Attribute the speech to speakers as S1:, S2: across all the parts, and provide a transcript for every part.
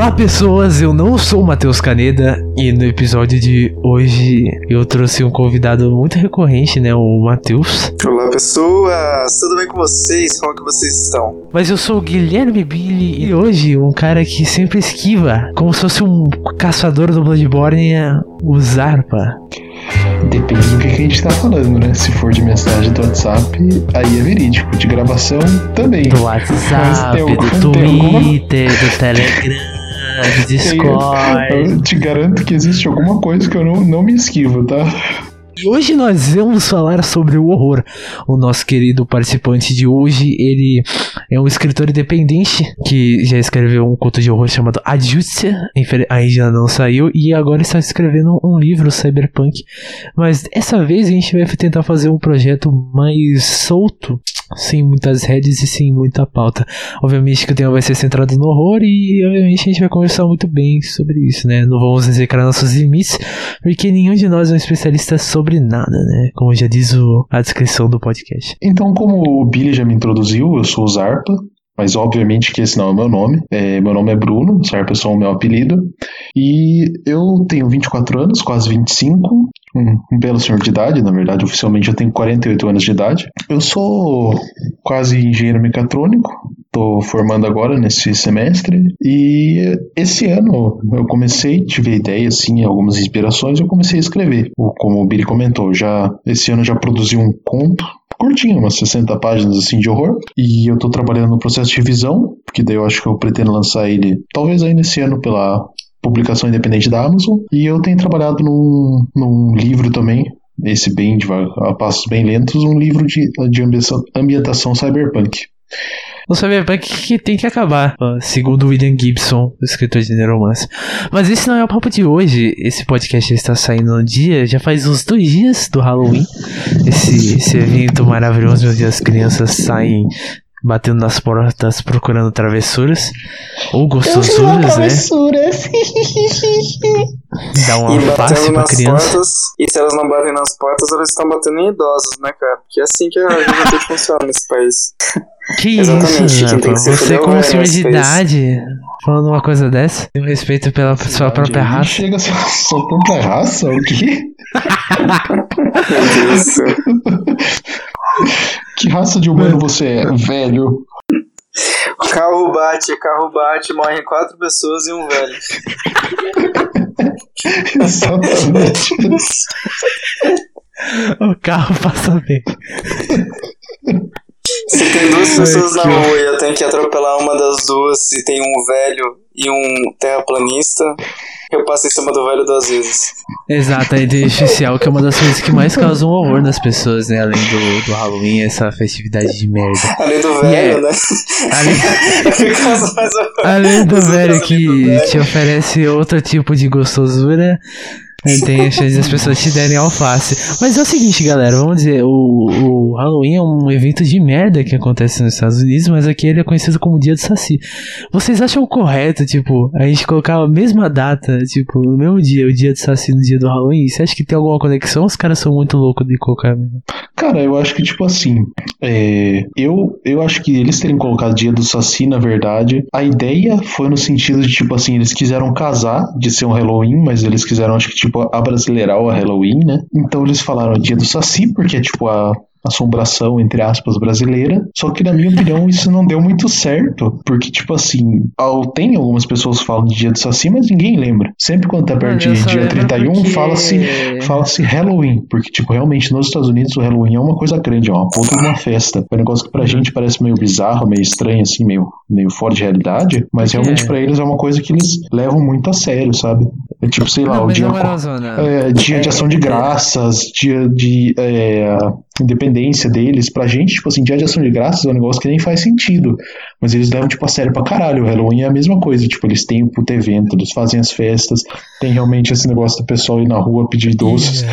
S1: Olá pessoas, eu não sou o Matheus Caneda e no episódio de hoje eu trouxe um convidado muito recorrente, né, o Matheus.
S2: Olá pessoas, tudo bem com vocês? Como que vocês estão?
S1: Mas eu sou o Guilherme Billy e hoje um cara que sempre esquiva, como se fosse um caçador do Bloodborne, é o Zarpa.
S3: Depende do que a gente tá falando, né? Se for de mensagem do WhatsApp, aí é verídico. De gravação, também.
S1: Do WhatsApp, do Twitter, alguma... do Telegram. Discord.
S3: Eu te garanto que existe alguma coisa que eu não, não me esquivo, tá?
S1: E hoje nós vamos falar sobre o horror. O nosso querido participante de hoje, ele é um escritor independente que já escreveu um conto de horror chamado Adjustia, ainda não saiu, e agora está escrevendo um livro cyberpunk. Mas dessa vez a gente vai tentar fazer um projeto mais solto sem muitas redes e sem muita pauta. Obviamente que o tema vai ser centrado no horror e obviamente a gente vai conversar muito bem sobre isso, né? Não vamos execrar nossos limites, porque nenhum de nós é um especialista sobre nada, né? Como já diz o, a descrição do podcast.
S3: Então, como o Billy já me introduziu, eu sou o Zarpa, mas obviamente que esse não é o meu nome. É, meu nome é Bruno, Zarpa é só o meu apelido. E eu tenho 24 anos, quase 25 um, um belo senhor de idade, na verdade, oficialmente eu tenho 48 anos de idade. Eu sou quase engenheiro mecatrônico, estou formando agora nesse semestre e esse ano eu comecei, tive a ideia, assim, algumas inspirações, eu comecei a escrever. Como o Billy comentou, já esse ano já produzi um conto curtinho, umas 60 páginas assim de horror. E eu tô trabalhando no processo de revisão, porque daí eu acho que eu pretendo lançar ele talvez ainda esse ano pela publicação independente da Amazon. E eu tenho trabalhado num, num livro também, esse bem devagar, a passos bem lentos, um livro de, de ambientação, ambientação cyberpunk.
S1: O cyberpunk que tem que acabar, segundo William Gibson, o escritor de Neuromance. Mas esse não é o papo de hoje. Esse podcast está saindo no dia, já faz uns dois dias do Halloween. Esse, esse evento maravilhoso onde as crianças saem batendo nas portas procurando travessuras ou gostosuras, né? Dá uma e pra criança.
S2: Portas, e se elas não batem nas portas, elas estão batendo em idosos, né, cara? Porque é assim que a juventude funciona nesse país.
S1: Que Exatamente, isso, Japa? Você com um senhor de idade falando uma coisa dessa? Tem um respeito pela sua própria raça.
S3: Chega a sua própria raça? O quê?
S2: isso.
S3: Que raça de humano você é, velho?
S2: O carro bate, carro bate, morrem quatro pessoas e um velho.
S3: Exatamente.
S1: o carro passa bem.
S2: Se tem duas pessoas na rua e eu tenho que atropelar uma das duas, se tem um velho e um terraplanista, eu passo em cima do velho duas vezes.
S1: Exato, a inteligência artificial, que é uma das coisas que mais causam horror nas pessoas, né? Além do, do Halloween, essa festividade de merda.
S2: Além do velho, é, né?
S1: Além, além do velho que te oferece outro tipo de gostosura. Tem a chance das pessoas te derem alface. Mas é o seguinte, galera, vamos dizer, o, o Halloween é um evento de merda que acontece nos Estados Unidos, mas aqui ele é conhecido como Dia do Saci. Vocês acham correto, tipo, a gente colocar a mesma data, tipo, no mesmo dia, o dia do Saci no dia do Halloween? Você acha que tem alguma conexão? Os caras são muito loucos de colocar mesmo.
S3: Cara, eu acho que, tipo assim, é, eu, eu acho que eles terem colocado Dia do Saci, na verdade, a ideia foi no sentido de, tipo assim, eles quiseram casar de ser um Halloween, mas eles quiseram, acho que, tipo, tipo, abrasileirar o Halloween, né? Então eles falaram dia do Saci, porque é tipo a assombração, entre aspas, brasileira. Só que, na minha opinião, isso não deu muito certo. Porque, tipo assim, tem algumas pessoas que falam de dia do Saci, mas ninguém lembra. Sempre quando tá perto de dia 31, porque... fala-se fala -se Halloween. Porque, tipo, realmente nos Estados Unidos o Halloween é uma coisa grande, é uma puta de uma festa. É um negócio que pra gente parece meio bizarro, meio estranho, assim, meio, meio fora de realidade. Mas realmente é. pra eles é uma coisa que eles levam muito a sério, sabe? É tipo, sei lá, não, o dia, é, dia de ação de graças, dia de. É, independência deles, pra gente, tipo assim, dia de ação de graças é um negócio que nem faz sentido. Mas eles levam, tipo, a sério pra caralho. O Halloween é a mesma coisa, tipo, eles têm o puto evento, eles fazem as festas, tem realmente esse negócio do pessoal ir na rua pedir doces.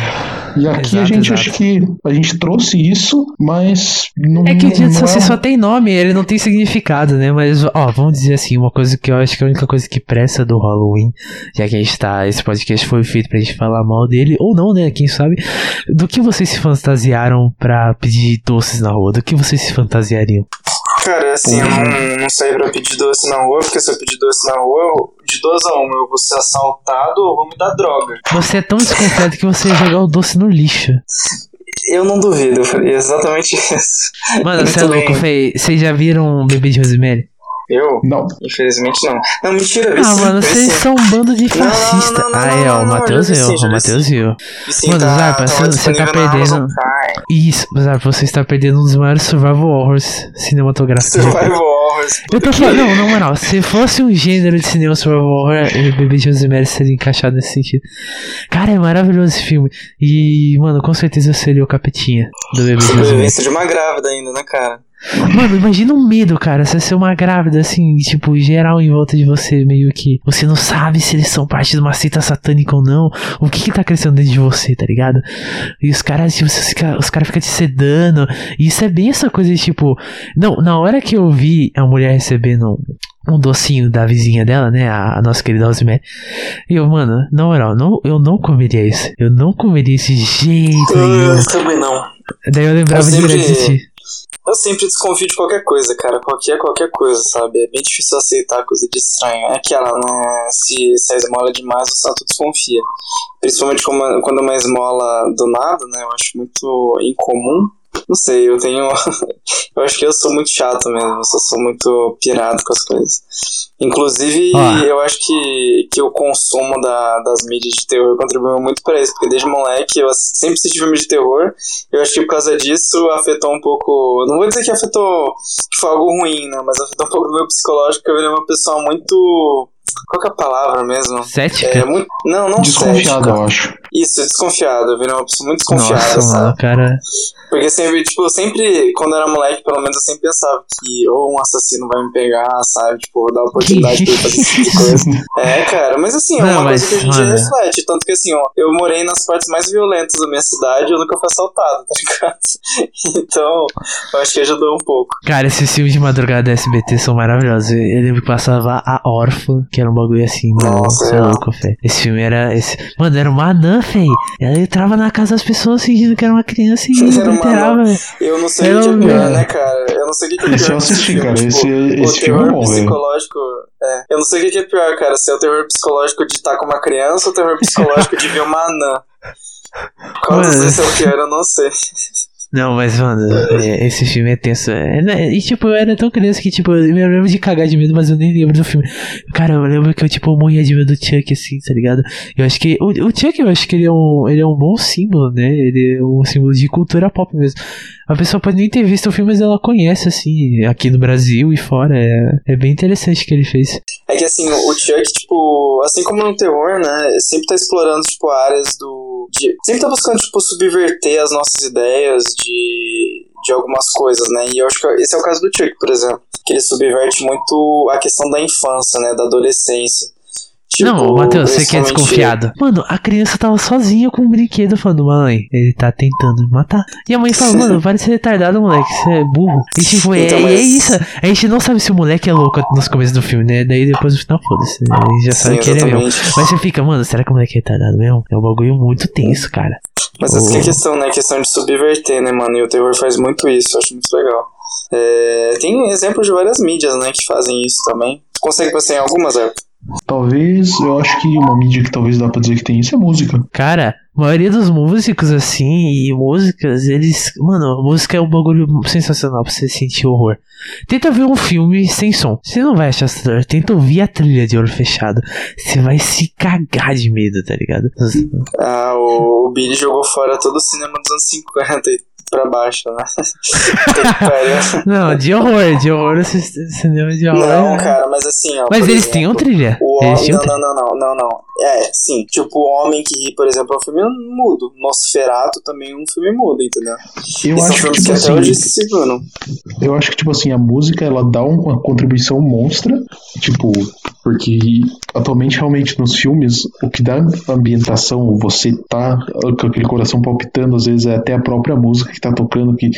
S3: E aqui exato, a gente exato. acho que a gente trouxe isso, mas não
S1: É que o dia de Saci é... só tem nome, ele não tem significado, né? Mas, ó, vamos dizer assim, uma coisa que eu acho que é a única coisa que presta do Halloween, já que a gente tá. Esse podcast foi feito pra gente falar mal dele, ou não, né? Quem sabe, do que vocês se fantasiaram pra pedir doces na rua? Do que vocês se fantasiariam?
S2: Cara, assim, eu não, não saí pra pedir doce na rua, porque se eu pedir doce na rua, eu- de duas a uma, eu vou ser assaltado ou vou me dar droga.
S1: Você é tão desconfiado que você ia jogar o doce no lixo.
S2: Eu não duvido, eu falei exatamente isso.
S1: Mano, você é louco. Fê. Vocês já viram Bebê de Rosemary?
S2: Eu?
S3: Não.
S2: Infelizmente não. Não, mentira,
S1: Ah, mano, vocês são um bando de
S2: Não, não,
S1: fascista.
S2: não, não,
S1: Ah, é, ó, o Matheus viu, o Matheus viu. Mano, Zarpa,
S2: tá
S1: você- você tá perdendo. Isso, Zarpa, você está perdendo um dos maiores survival horrors cinematográficos.
S2: Survival Horrors.
S1: Eu tô falando, não, na moral, se fosse um gênero de cinema survival horror, o Bebê de Rosemary seria encaixado nesse sentido. Cara, é maravilhoso esse filme. E, mano, com certeza eu seria o capetinha do Bebê de Rosemary.
S2: De uma grávida ainda, né, cara?
S1: Mano, imagina o medo, cara. Você ser uma grávida, assim, tipo, geral em volta de você, meio que. Você não sabe se eles são parte de uma seita satânica ou não. O que que tá crescendo dentro de você, tá ligado? E os caras, tipo, os caras ficam te sedando. E isso é bem essa coisa de, tipo. Não, na hora que eu vi a mulher recebendo um docinho da vizinha dela, né? A, a nossa querida Rosemary. E eu, mano, na moral, não, eu não comeria isso. Eu não comeria esse jeito nenhum.
S2: Eu também não.
S1: Daí eu lembrava
S2: Eu sempre-
S1: de.
S2: Eu sempre desconfio de qualquer coisa, cara. Qualquer, qualquer coisa, sabe? É bem difícil aceitar coisa de estranho. É aquela, né? Se, se a esmola é demais, o santo desconfia. Principalmente quando é uma esmola do nada, né? Eu acho muito incomum. Não sei, eu tenho. eu acho que eu sou muito chato mesmo. Eu só sou muito pirado com as coisas. Inclusive,
S1: Ah.
S2: eu acho que, que o consumo da, das mídias de terror contribuiu muito pra isso. Porque desde moleque eu sempre assisti filme de terror. Eu acho que por causa disso afetou um pouco. Não vou dizer que afetou que foi algo ruim, né? Mas afetou um pouco do meu psicológico, porque eu virei uma pessoa muito. Qual que é a palavra mesmo?
S1: Cética?
S2: É muito. Não, não
S3: Desconfiado,
S2: cética.
S3: eu acho.
S2: Isso, desconfiado. Eu virei uma pessoa muito desconfiada,
S1: Nossa,
S2: sabe?
S1: mano, cara.
S2: Porque sempre, tipo, sempre, quando eu era moleque, pelo menos eu sempre pensava que ou um assassino vai me pegar, sabe? Tipo, vou dar oportunidade pra ele fazer esse tipo de coisa. É, cara, mas assim, é
S1: Não,
S2: uma
S1: mas,
S2: coisa que a gente
S1: mano.
S2: reflete. Tanto que assim, ó, eu morei nas partes mais violentas da minha cidade e eu nunca fui assaltado, tá ligado? Então, eu acho que ajudou um pouco.
S1: Cara, esses filmes de madrugada da SBT são maravilhosos. Eu lembro que passava A Órfã, que era um bagulho assim, mano.
S2: Nossa,
S1: Você é
S2: é.
S1: louco, fé. Esse filme era. Esse... Mano, era uma anã, fé. Ela entrava na casa das pessoas fingindo que era uma criança e Enterava.
S2: Eu não sei o que é pior, né, cara? Eu não sei o que é pior.
S3: Esse eu assisti,
S2: filme,
S3: cara.
S2: tipo,
S3: Esse,
S2: o
S3: esse filme é
S2: terror
S3: bom,
S2: psicológico. É. Eu não sei o que é pior, cara. Se é o terror psicológico de estar com uma criança ou o terror psicológico de ver uma anã. Qual dos
S1: Mano.
S2: dois é o pior, eu não sei.
S1: Não, mas, mano, é, esse filme é tenso. É, né, e, tipo, eu era tão criança que, tipo, eu lembro de cagar de medo, mas eu nem lembro do filme. Cara, eu lembro que eu, tipo, morria de medo do Chuck, assim, tá ligado? Eu acho que. O, o Chuck, eu acho que ele é, um, ele é um bom símbolo, né? Ele é um símbolo de cultura pop mesmo. A pessoa pode nem ter visto o filme, mas ela conhece, assim, aqui no Brasil e fora. É, é bem interessante o que ele fez.
S2: É que assim, o Chuck, tipo, assim como no terror, né, sempre tá explorando, tipo, áreas do. de- sempre tá buscando, tipo, subverter as nossas ideias de, de algumas coisas, né? E eu acho que esse é o caso do Chuck, por exemplo. Que ele subverte muito a questão da infância, né? Da adolescência. Tipo,
S1: não, Matheus, você que é desconfiado. Mano, a criança tava sozinha com um brinquedo falando, mãe, ele tá tentando me matar. E a mãe fala, mano, para de ser retardado, moleque, você é burro. E tipo, é,
S2: Então,
S1: e é
S2: mas-
S1: isso. A gente não sabe se o moleque é louco nos começos do filme, né? Daí depois no final, foda-se. A gente já sabe
S2: Sim,
S1: que ele é mesmo. Mas você fica, mano, será que o moleque é retardado mesmo? É um bagulho muito tenso, cara.
S2: Mas essa que é a
S1: Oh.
S2: questão, né? A questão de subverter, né, mano? E o terror faz muito isso, eu acho muito legal. É, tem exemplos de várias mídias, né, que fazem isso também. Tu consegue pensar em algumas, Zé?
S3: Talvez, eu acho que uma mídia que talvez dá pra dizer que tem isso é música.
S1: Cara, a maioria dos músicos, assim, e músicas, eles. Mano, música é um bagulho sensacional pra você sentir horror. Tenta ver um filme sem som. Você não vai achar assustador. Tenta ouvir a trilha de olho fechado. Você vai se cagar de medo, tá ligado?
S2: Ah, o, o Billy jogou fora todo o cinema dos anos 50 e pra baixo, né?
S1: Não, de horror, de horror, esse cinema de horror.
S2: Não, cara, mas assim, ó.
S1: Mas eles
S2: exemplo,
S1: tinham trilha.
S2: O
S1: Eles
S2: homem,
S1: tinham
S2: não, não, não, não, não, não. É, sim. Tipo, o Homem que Ri, por exemplo, é um filme mudo. Nosferato também é um filme mudo, entendeu?
S3: Eu
S2: e
S3: acho que, tipo
S2: que até hoje
S3: assim,
S2: se seguram.
S3: eu acho que, tipo assim, a música, ela dá uma contribuição monstra, tipo, Porque atualmente, realmente, nos filmes, o que dá ambientação, você tá com aquele coração palpitando, às vezes é até a própria música que tá tocando, que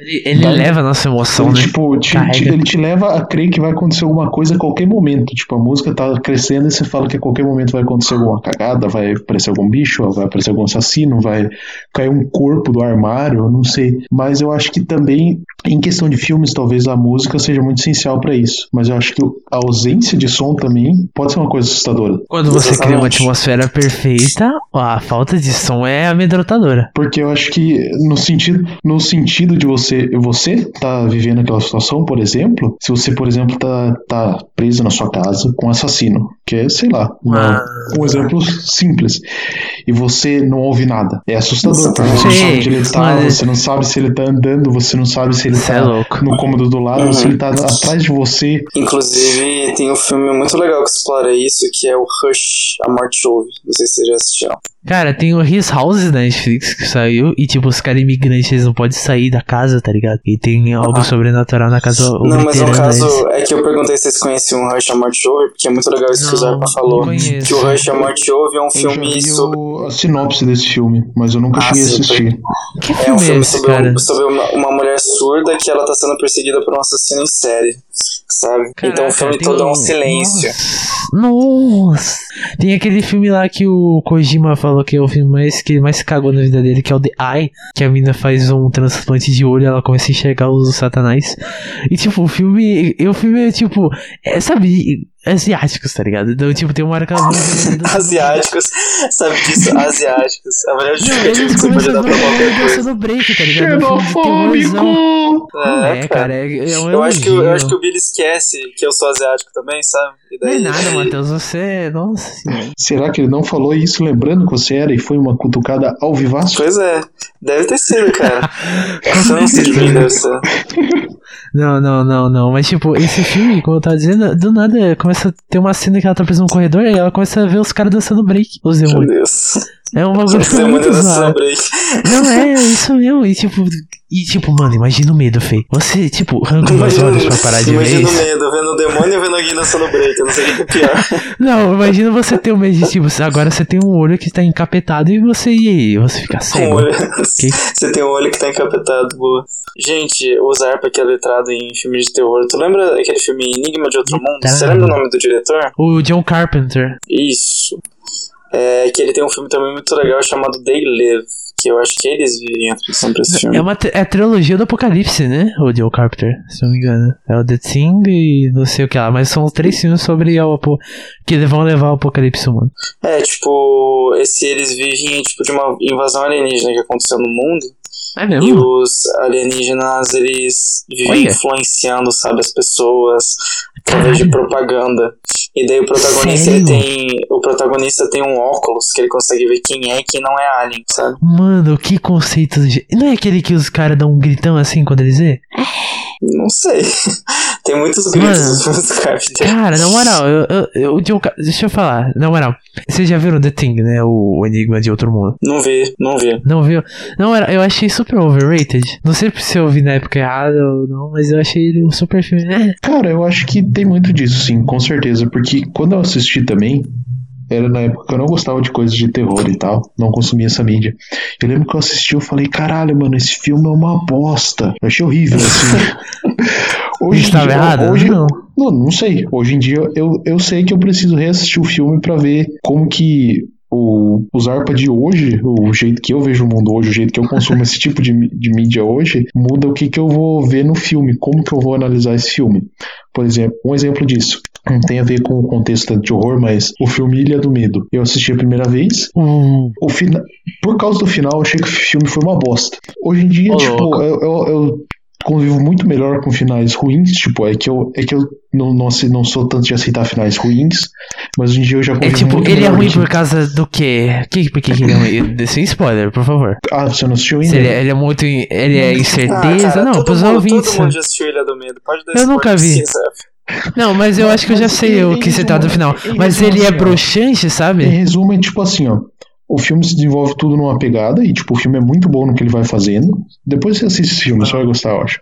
S1: Ele, ele
S3: Dá-
S1: leva a nossa emoção,
S3: ele,
S1: né?
S3: tipo, te- te- ele te leva a crer que vai acontecer alguma coisa a qualquer momento. Tipo, a música tá crescendo e você fala que a qualquer momento vai acontecer alguma cagada, vai aparecer algum bicho, vai aparecer algum assassino, vai cair um corpo do armário, eu não sei. Mas eu acho que também, em questão de filmes, talvez a música seja muito essencial pra isso. Mas eu acho que a ausência de som também pode ser uma coisa assustadora.
S1: Quando você cria uma atmosfera perfeita, a falta de som é amedrontadora.
S3: Porque eu acho que no sentido, no sentido de você, você tá vivendo aquela situação, por exemplo, se você, por exemplo, tá, tá preso na sua casa com um assassino, que é, sei lá, uma-
S1: Ah.
S3: um exemplo simples, e você não ouve nada. É assustador, porque você não sabe onde ele tá,
S1: mas-
S3: você não sabe se ele tá andando, você não sabe se ele tá
S1: é
S3: no cômodo do lado,
S2: Uhum.
S3: se ele tá atrás de você.
S2: Inclusive, tem um filme muito legal que explora isso, que é o Rush, A Morte Ouve. Não sei se vocês já assistiram.
S1: Cara, tem o His House da Netflix que saiu e, tipo, os caras imigrantes eles não podem sair da casa, tá ligado? E tem algo
S2: Ah.
S1: sobrenatural na casa
S2: Não, mas no
S1: obliterando
S2: caso, é que eu perguntei se vocês conheciam o Rush, A Morte Ouve, porque é muito legal isso o Zarpa falou.
S1: conheço.
S2: Que o Rush, A Morte Ouve é um
S3: Eu já
S2: filme
S3: vi
S2: sobre...
S3: o- a sinopse desse filme, mas eu nunca
S2: Ah,
S3: cheguei a assistir.
S1: Que
S2: É um
S1: filme é
S2: filme
S1: esse,
S2: sobre,
S1: cara?
S2: um- sobre uma, uma mulher surda que ela tá sendo perseguida por um assassino em série, sabe? então o
S1: Caraca,
S2: filme
S1: tem
S2: todo é
S1: um-
S2: silêncio.
S1: Nossa. Tem aquele filme lá que o Kojima falou que é o filme mais, que ele mais cagou na vida dele, que é o The Eye, que a mina faz um transplante de olho e ela começa a enxergar os satanás. E tipo, o filme. E o filme é tipo. É, sabe, asiáticos, tá ligado? Então, tipo, tem uma hora que ela.
S2: Asiáticos, sabe disso? Asiáticos. É a melhor
S1: Não,
S2: justificativa que você pode dar
S1: a
S2: pra qualquer coisa.
S1: dançando break, tá ligado? É terrorzão. Não é, cara, é, é um
S2: Eu acho, que, eu acho que o Billy esquece que eu sou asiático também, sabe? E
S1: Não é
S2: daí,
S1: nada, Matheus, você. Nossa senhora.
S3: Será que ele não falou isso lembrando que você era e foi uma cutucada ao vivaço?
S2: Pois é, deve ter sido, cara. Você não se deve ser.
S1: Não, não, não, não. Mas, tipo, esse filme, como eu tava dizendo, do nada começa a ter uma cena que ela tá presa num corredor e ela começa a ver os caras dançando break, os
S2: Meu
S1: demônios.
S2: Deus.
S1: É um bagulho
S2: Você
S1: muito
S2: break.
S1: Não, é isso mesmo. E, tipo, e, tipo, mano, imagina o medo, Fê. Você, tipo, arranca umas horas pra parar de ver
S2: imagina o medo, vendo o demônio e vendo alguém dançando break. Eu não sei o que é pior.
S1: Não, imagina você ter o medo de, tipo, agora você tem um olho que tá encapetado e você, e aí? Você fica cego.
S2: olho.
S1: Que-
S2: Você tem um olho que tá encapetado, boa. Gente, o Zarpa que é letrado em filmes de terror. Tu lembra aquele filme Enigma de Outro Mundo? Você
S1: Letrado.
S2: lembra o nome do diretor?
S1: O John Carpenter.
S2: Isso. É que ele tem um filme também muito legal chamado They Live. Que eu acho que eles vivem a atenção pra esse filme.
S1: É uma é a trilogia do Apocalipse, né? O John Carpenter, se não me engano. É o The Thing e não sei o que lá. Mas são os três filmes sobre o apo... que vão levar ao Apocalipse humano.
S2: É, tipo, esse eles vivem tipo de uma invasão alienígena que aconteceu no mundo.
S1: É
S2: E
S1: mesmo?
S2: os alienígenas, eles vivem
S1: Olha.
S2: influenciando, sabe, as pessoas através de propaganda. E daí o protagonista, ele tem. O protagonista tem um óculos que ele consegue ver quem é e quem não é alien, sabe?
S1: Mano, que conceito. de- Não é aquele que os caras dão um gritão assim quando eles vê?
S2: Não sei. Tem muitos gritos
S1: Mano.
S2: nos filmes do Carpenter.
S1: Cara, na moral, eu, eu, eu, deixa eu falar, na moral. Vocês já viram The Thing, né? O, o Enigma de Outro Mundo.
S2: Não vi, não vi.
S1: Não viu? Não, era, eu achei super overrated. Não sei se eu vi na época errada ou não, mas eu achei ele um super filme. É,
S3: Cara, eu acho que tem muito disso, sim, com certeza. Porque quando eu assisti também, era na época que eu não gostava de coisas de terror e tal, não consumia essa mídia. Eu lembro que eu assisti, eu falei, caralho, mano, esse filme é uma bosta. Eu achei horrível, assim. Hoje
S1: Estava
S3: dia-
S1: errado?
S3: Hoje,
S1: Não.
S3: não, não sei. Hoje em dia eu, eu sei que eu preciso reassistir o filme pra ver como que o, o Zarpa de hoje, o jeito que eu vejo o mundo hoje, o jeito que eu consumo esse tipo de, de mídia hoje, muda o que, que eu vou ver no filme, como que eu vou analisar esse filme. Por exemplo, um exemplo disso. Não tem a ver com o contexto de horror, mas o filme Ilha do Medo. Eu assisti a primeira vez,
S1: o-
S3: o fina... Por causa do final, eu achei que o filme foi uma bosta. Hoje em dia,
S1: Ô,
S3: tipo, eu, eu, eu convivo muito melhor com finais ruins. Tipo, é que eu, é que eu não, não, não sou tanto de aceitar finais ruins, mas hoje em dia eu já
S1: É
S3: convivo
S1: tipo,
S3: muito
S1: ele é
S3: melhor
S1: ruim
S3: que-
S1: por causa do quê? Que, por que que ele é ruim? Sem spoiler, por favor.
S3: Ah, você não assistiu ainda?
S1: ele, ele é muito. in- Ele é incerteza.
S2: Ah, cara,
S1: não, pros ouvintes.
S2: Todo mundo já assistiu Ilha do Medo. Pode dar
S1: Eu nunca vi. Não, mas eu acho que eu já
S3: Mas
S1: sei o que você tá do final. Mas
S3: resumo,
S1: ele é
S3: assim, ó.
S1: broxante,
S3: Em
S1: sabe?
S3: resumo, é tipo assim, ó. O filme se desenvolve tudo numa pegada e, tipo, o filme é muito bom no que ele vai fazendo. Depois você assiste esse filme, você vai gostar, eu acho.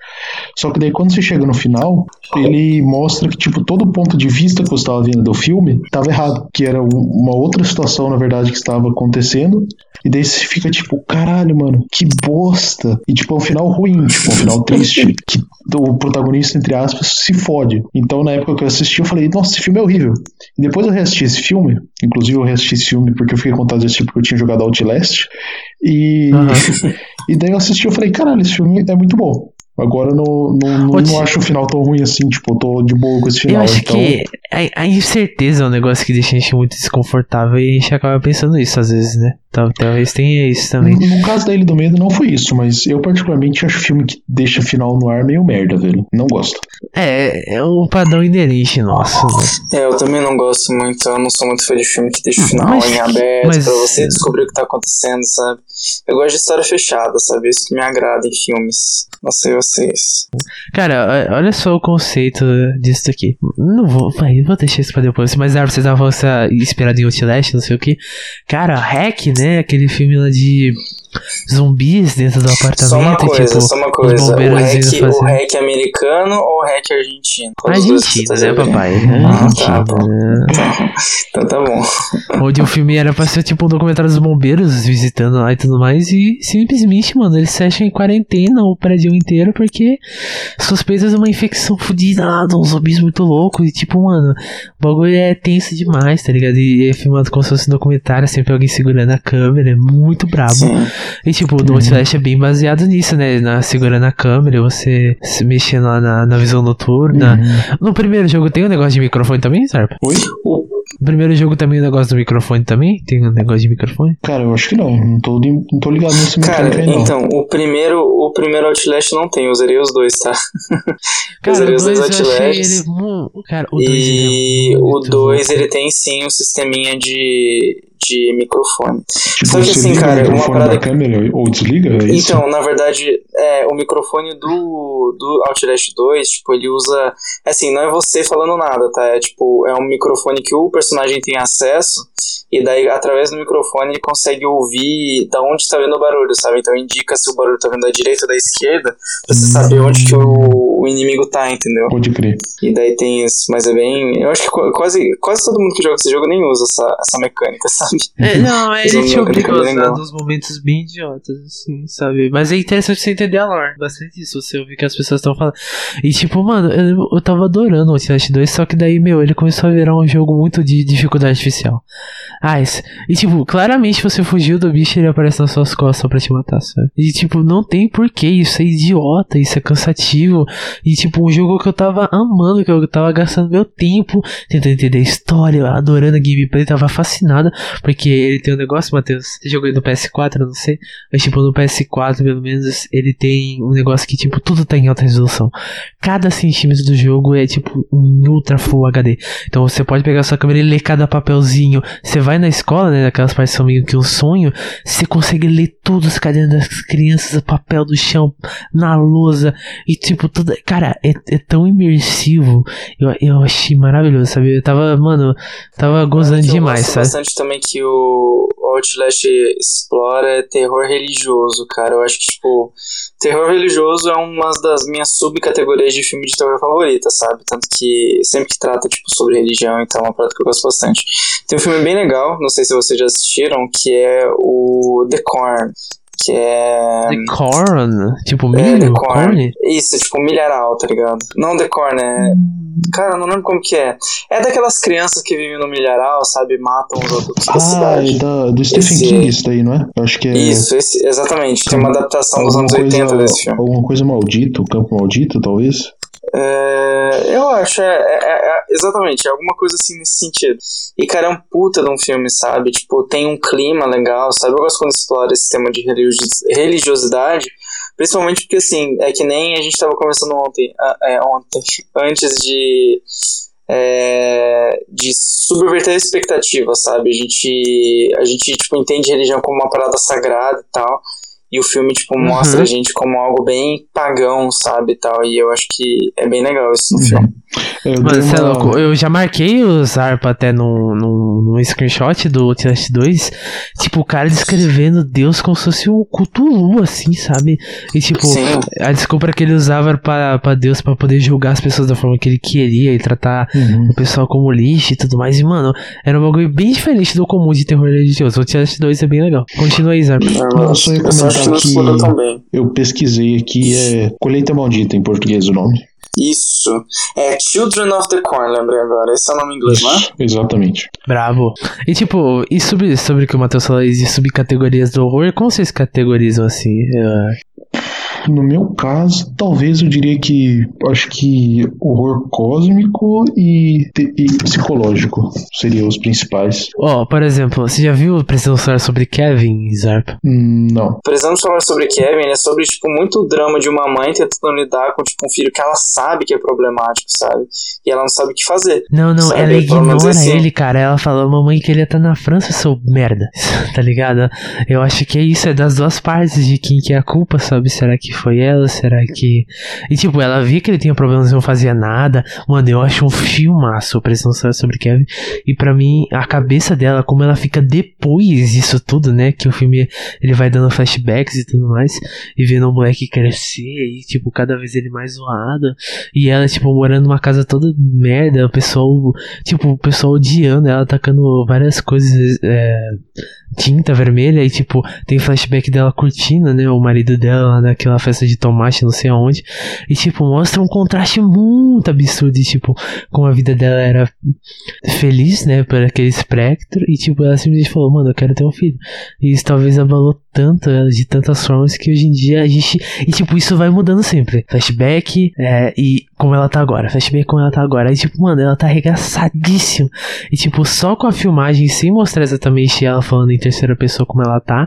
S3: Só que daí quando você chega no final, ele mostra que, tipo, todo o ponto de vista que você estava vendo do filme estava errado. Que era uma outra situação, na verdade, que estava acontecendo. E daí você fica tipo, caralho, mano, que bosta. E tipo, é um final ruim, tipo, é um final triste. que o protagonista, entre aspas, se fode. Então, na época que eu assisti, eu falei, nossa, esse filme é horrível. E depois eu reassisti esse filme. Inclusive, eu reassisti esse filme porque eu fiquei com vontade de assistir porque eu tinha jogado Outlast. E, uhum. e daí eu assisti e falei, caralho, esse filme é muito bom. Agora não, não, não, não, acho o final tão ruim assim, tipo, eu tô de boa com esse final.
S1: Eu acho então... que a, a, incerteza é um negócio que deixa a gente muito desconfortável e a gente acaba pensando isso às vezes, né? Talvez tenha isso também.
S3: No, no caso da Ilha do Medo não foi isso, mas eu particularmente acho filme que deixa final no ar meio merda, velho. Não gosto.
S1: É, é o padrão inerente nosso. Né?
S2: É, eu também não gosto muito, eu não sou muito fã de filme que deixa o final mas, em aberto mas, pra você descobrir o que tá acontecendo, sabe? Eu gosto de história fechada, sabe? Isso que me agrada em filmes. Não sei vocês.
S1: Cara, olha só o conceito disso aqui. Não vou, vai, vou deixar isso pra depois. Mas ah, vocês estavam inspirado em Outlast, não sei o que. Cara, Hack, né? Aquele filme lá de zumbis dentro do apartamento. Só
S2: uma coisa, tipo, só uma coisa. O hack, o hack americano ou o hack argentino?
S1: Argentino, né, papai? Ah, tá,
S2: tá. Então tá bom.
S1: Onde o filme era pra ser tipo um documentário dos bombeiros visitando lá e tudo mais. E simplesmente, mano, eles fecham em quarentena o prédio inteiro porque suspeitas de uma infecção fodida lá, de uns zumbis muito loucos. E tipo, mano, o bagulho é tenso demais, tá ligado? E é filmado como se fosse um documentário, sempre alguém segurando a câmera. É muito brabo. Sim. E tipo, o Outlast uhum. é bem baseado nisso, né? Na, segurando a câmera, você se mexendo lá na, na visão noturna. Uhum. No primeiro jogo tem um negócio de microfone também, Sarpa?
S3: Oi?
S1: No primeiro jogo também o negócio do microfone também? Tem um negócio de microfone?
S3: Cara, eu acho que não. Não tô, não tô ligado nesse
S2: Cara, aí, não. então, o primeiro, o primeiro Outlast não tem. Eu zerei os dois, tá?
S1: Cara, eu zerei os dois Outlasts. Ele... Cara, o 2
S2: E é o 2 ele tem sim um sisteminha de de microfone.
S3: Tipo, Só que assim, cara, o microfone da câmera ou desliga? É
S2: então, na verdade, é, o microfone do, do Outlast 2, tipo, ele usa. Assim, não é você falando nada, tá? É tipo, é um microfone que o personagem tem acesso e daí através do microfone ele consegue ouvir da onde está vindo o barulho, sabe? Então indica se o barulho está vindo da direita ou da esquerda, pra você saber onde que o, o inimigo tá, entendeu?
S3: Pode crer.
S2: E daí tem isso, mas é bem. Eu acho que quase, quase todo mundo que joga esse jogo nem usa essa, essa mecânica, sabe?
S1: É, não, ele te obriga a usar nos momentos bem idiotas, assim, sabe? Mas é interessante você entender a lore, bastante isso, você ouvir que as pessoas estão falando. E tipo, mano, eu, eu tava adorando o Outlast 2, só que daí, meu, ele começou a virar um jogo muito de dificuldade artificial. Ah, e tipo, claramente você fugiu do bicho e ele aparece nas suas costas só pra te matar, sabe? E tipo, não tem porquê, isso é idiota, isso é cansativo. E tipo, um jogo que eu tava amando, que eu tava gastando meu tempo tentando entender a história, adorando a gameplay, tava fascinada, porque ele tem um negócio, Matheus, você jogou no PS4, eu não sei, mas tipo, no PS4, pelo menos, ele tem um negócio que tipo, tudo tá em alta resolução. Cada centímetro do jogo é tipo um ultra full HD. Então você pode pegar sua câmera e ler cada papelzinho, você vai na escola, né? Aquelas partes são meio que um sonho. Você consegue ler todos os cadernos das crianças, o papel do chão, na lousa. E tipo, tudo. Cara, é, é tão imersivo. Eu, eu achei maravilhoso, sabe? Eu tava, mano, tava gozando eu demais, sabe?
S2: bastante também que o Outlast explora é terror religioso, cara. Eu acho que, tipo, terror religioso é uma das minhas subcategorias de filme de terror favorita, sabe? Tanto que sempre que trata, tipo, sobre religião, então é uma parada que eu gosto bastante. Tem um filme bem legal, não sei se vocês já assistiram, que é o The Corn que é.
S1: The Corn? Tipo, milho? É, the corn. corn.
S2: Isso, tipo, milharal, tá ligado? Não The Corn, é. Cara, não lembro como que é. É daquelas crianças que vivem no milharal, sabe? Matam os outros
S3: ah, da cidade. Da, do Stephen esse... King, isso daí, não é? Eu acho que é.
S2: Isso, esse, exatamente. Tem uma adaptação dos anos 80 coisa, desse filme.
S3: Alguma coisa maldito, Campo Maldito, talvez?
S2: É, eu acho, é, é, é, exatamente, é alguma coisa assim nesse sentido. E, cara, é um puta de um filme, sabe? Tipo, tem um clima legal, sabe? Eu gosto quando explora esse tema de religiosidade, principalmente porque, assim, é que nem a gente tava conversando ontem, é, ontem antes de. É, de subverter a expectativa, sabe? A gente, a gente tipo, entende religião como uma parada sagrada e tal. E o filme, tipo, mostra uhum. a gente como algo bem pagão, sabe, tal. E eu acho que é bem legal isso no uhum. filme.
S3: Eu
S1: Mano, você é louco. Eu já marquei o Zarpa até num, num, num screenshot do Outlast 2. Tipo, o cara descrevendo Deus como se fosse um Cthulhu, assim, sabe? E tipo,
S2: Sim.
S1: a desculpa que ele usava era pra, pra Deus pra poder julgar as pessoas da forma que ele queria e tratar
S3: Uhum.
S1: o pessoal como lixo e tudo mais. E, mano, era um bagulho bem diferente do comum de terror religioso. O Outlast 2 é bem legal. Continua aí, Zarpa.
S3: Ia
S2: eu só acho que.
S3: Eu pesquisei aqui, é Colheita Maldita em português o nome.
S2: Isso. É Children of the Corn, lembrei agora. Esse é o nome em inglês, não é?
S3: Exatamente.
S1: Bravo. E tipo, e sobre, sobre o que o Matheus falou aí de subcategorias do horror, como vocês categorizam assim?
S3: No meu caso, talvez eu diria que acho que horror cósmico e, te- e psicológico seriam os principais.
S1: Ó, por exemplo, você já viu Precisamos falar sobre Kevin, Zarp?
S3: Hum, não.
S2: Precisamos falar sobre Kevin, é sobre, tipo, muito drama de uma mãe tentando lidar com, tipo, um filho que ela sabe que é problemático, sabe? E ela não sabe o que fazer.
S1: Não, não,
S2: Sabe,
S1: ela ignora
S2: assim.
S1: ele, cara. Ela fala, mamãe queria estar na França, seu merda. tá ligado? Eu acho que é isso, é das duas partes de quem que é a culpa, sabe? Será que foi ela? Será que. E tipo, ela via que ele tinha problemas e não fazia nada. Mano, eu acho um filmaço Precisamos falar sobre Kevin. E pra mim, a cabeça dela, como ela fica depois disso tudo, né? Que o filme ele vai dando flashbacks e tudo mais. E vendo o moleque crescer e, tipo, cada vez ele mais zoado. E ela, tipo, morando numa casa toda merda, o pessoal, tipo, o pessoal odiando ela, atacando várias coisas, é, tinta vermelha, e tipo, tem flashback dela curtindo, né, o marido dela naquela festa de tomate, não sei aonde, e tipo, mostra um contraste muito absurdo, de, tipo, como a vida dela era feliz, né, por aquele espectro, e tipo, ela simplesmente falou, mano, eu quero ter um filho. E isso talvez abalou tanto ela de tantas formas que hoje em dia a gente. E tipo, isso vai mudando sempre. Flashback é, e como ela tá agora. Flashback como ela tá agora. Aí, tipo, mano, ela tá arregaçadíssima. E tipo, só com a filmagem, sem mostrar exatamente ela falando terceira pessoa como ela tá,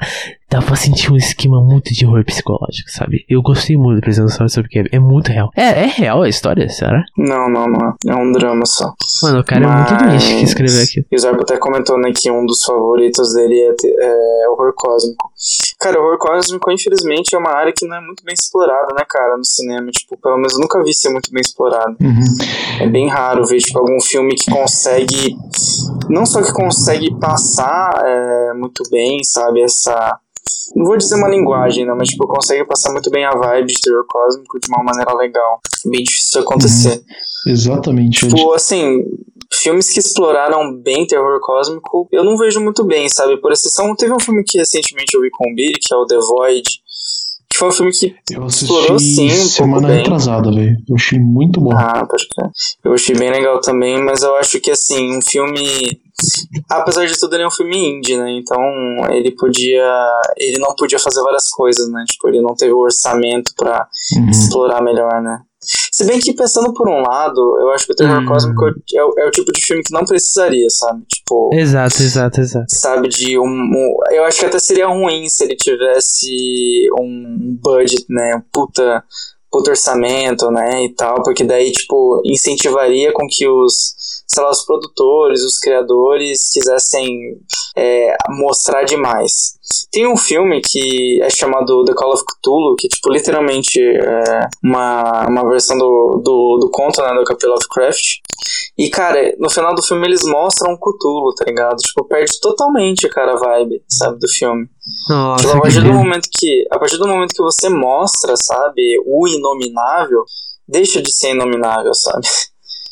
S1: dá pra sentir um esquema muito de horror psicológico, sabe? Eu gostei muito da apresentação sobre Kevin. É muito real. É, é real a história, será?
S2: Não, não, não. é. É um drama só.
S1: Mano, o cara é muito
S2: Mas-
S1: doente que escreveu aquilo.
S2: E o Zarpo até comentou, né, que um dos favoritos dele é, te- é horror cósmico. Cara, horror cósmico, infelizmente, é uma área que não é muito bem explorada, né, cara, no cinema. Tipo, pelo menos eu nunca vi ser muito bem explorado.
S3: Uhum.
S2: É bem raro ver, tipo, algum filme que consegue. Não só que consegue passar é, muito bem, sabe, essa. Não vou dizer uma linguagem, né? Mas, tipo, consegue passar muito bem a vibe de terror cósmico de uma maneira legal. Bem difícil de acontecer.
S3: Exatamente.
S2: Tipo, assim, filmes que exploraram bem terror cósmico, eu não vejo muito bem, sabe? Por exceção, teve um filme que recentemente eu vi com o Billy, que é o The Void, que foi um filme que
S3: Eu
S2: explorou sim um
S3: semana
S2: bem.
S3: retrasada, velho. Eu achei muito bom.
S2: Ah, pode crer. Eu achei bem legal também, mas eu acho que assim, um filme. Apesar de tudo, ele é um filme indie, né? Então ele podia. Ele não podia fazer várias coisas, né? Tipo, ele não teve o orçamento pra
S3: Uhum.
S2: explorar melhor, né? Se bem que pensando por um lado, eu acho que o terror
S1: Hum.
S2: cósmico é, o- é o tipo de filme que não precisaria, sabe? Tipo,
S1: Exato, exato, exato.
S2: sabe, de um, um- Eu acho que até seria ruim se ele tivesse um budget, né? Um puta, puta orçamento, né? E tal, porque daí, tipo, incentivaria com que os, sei lá, os produtores, os criadores quisessem é, mostrar demais. Tem um filme que é chamado The Call of Cthulhu, que, tipo, literalmente é uma, uma versão do, do, do conto, né, do H.P. Lovecraft. E, cara, no final do filme eles mostram um Cthulhu, tá ligado? Tipo, perde totalmente, cara, a vibe, sabe, do filme.
S1: Nossa,
S2: Tipo, a partir do momento que. A partir do momento que você mostra, sabe, o inominável, deixa de ser inominável, sabe?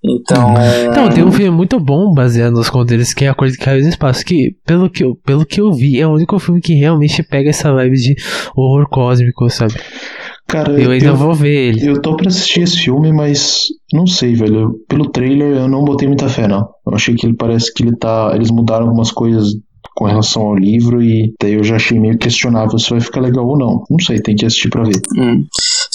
S2: Então.
S1: Então, tem um filme muito bom baseado nos contos deles, que é A Coisa que Caiu do Espaço, que, pelo que, eu, pelo que eu vi, é o único filme que realmente pega essa vibe de horror cósmico, sabe?
S3: Cara,
S1: Eu ainda vou ver ele.
S3: Eu tô pra assistir esse filme, mas não sei, velho. Pelo trailer eu não botei muita fé, não. Eu achei que ele parece que ele tá. Eles mudaram algumas coisas com relação ao livro e daí eu já achei meio questionável se vai ficar legal ou não. Não sei, tem que assistir pra ver.
S2: Hum.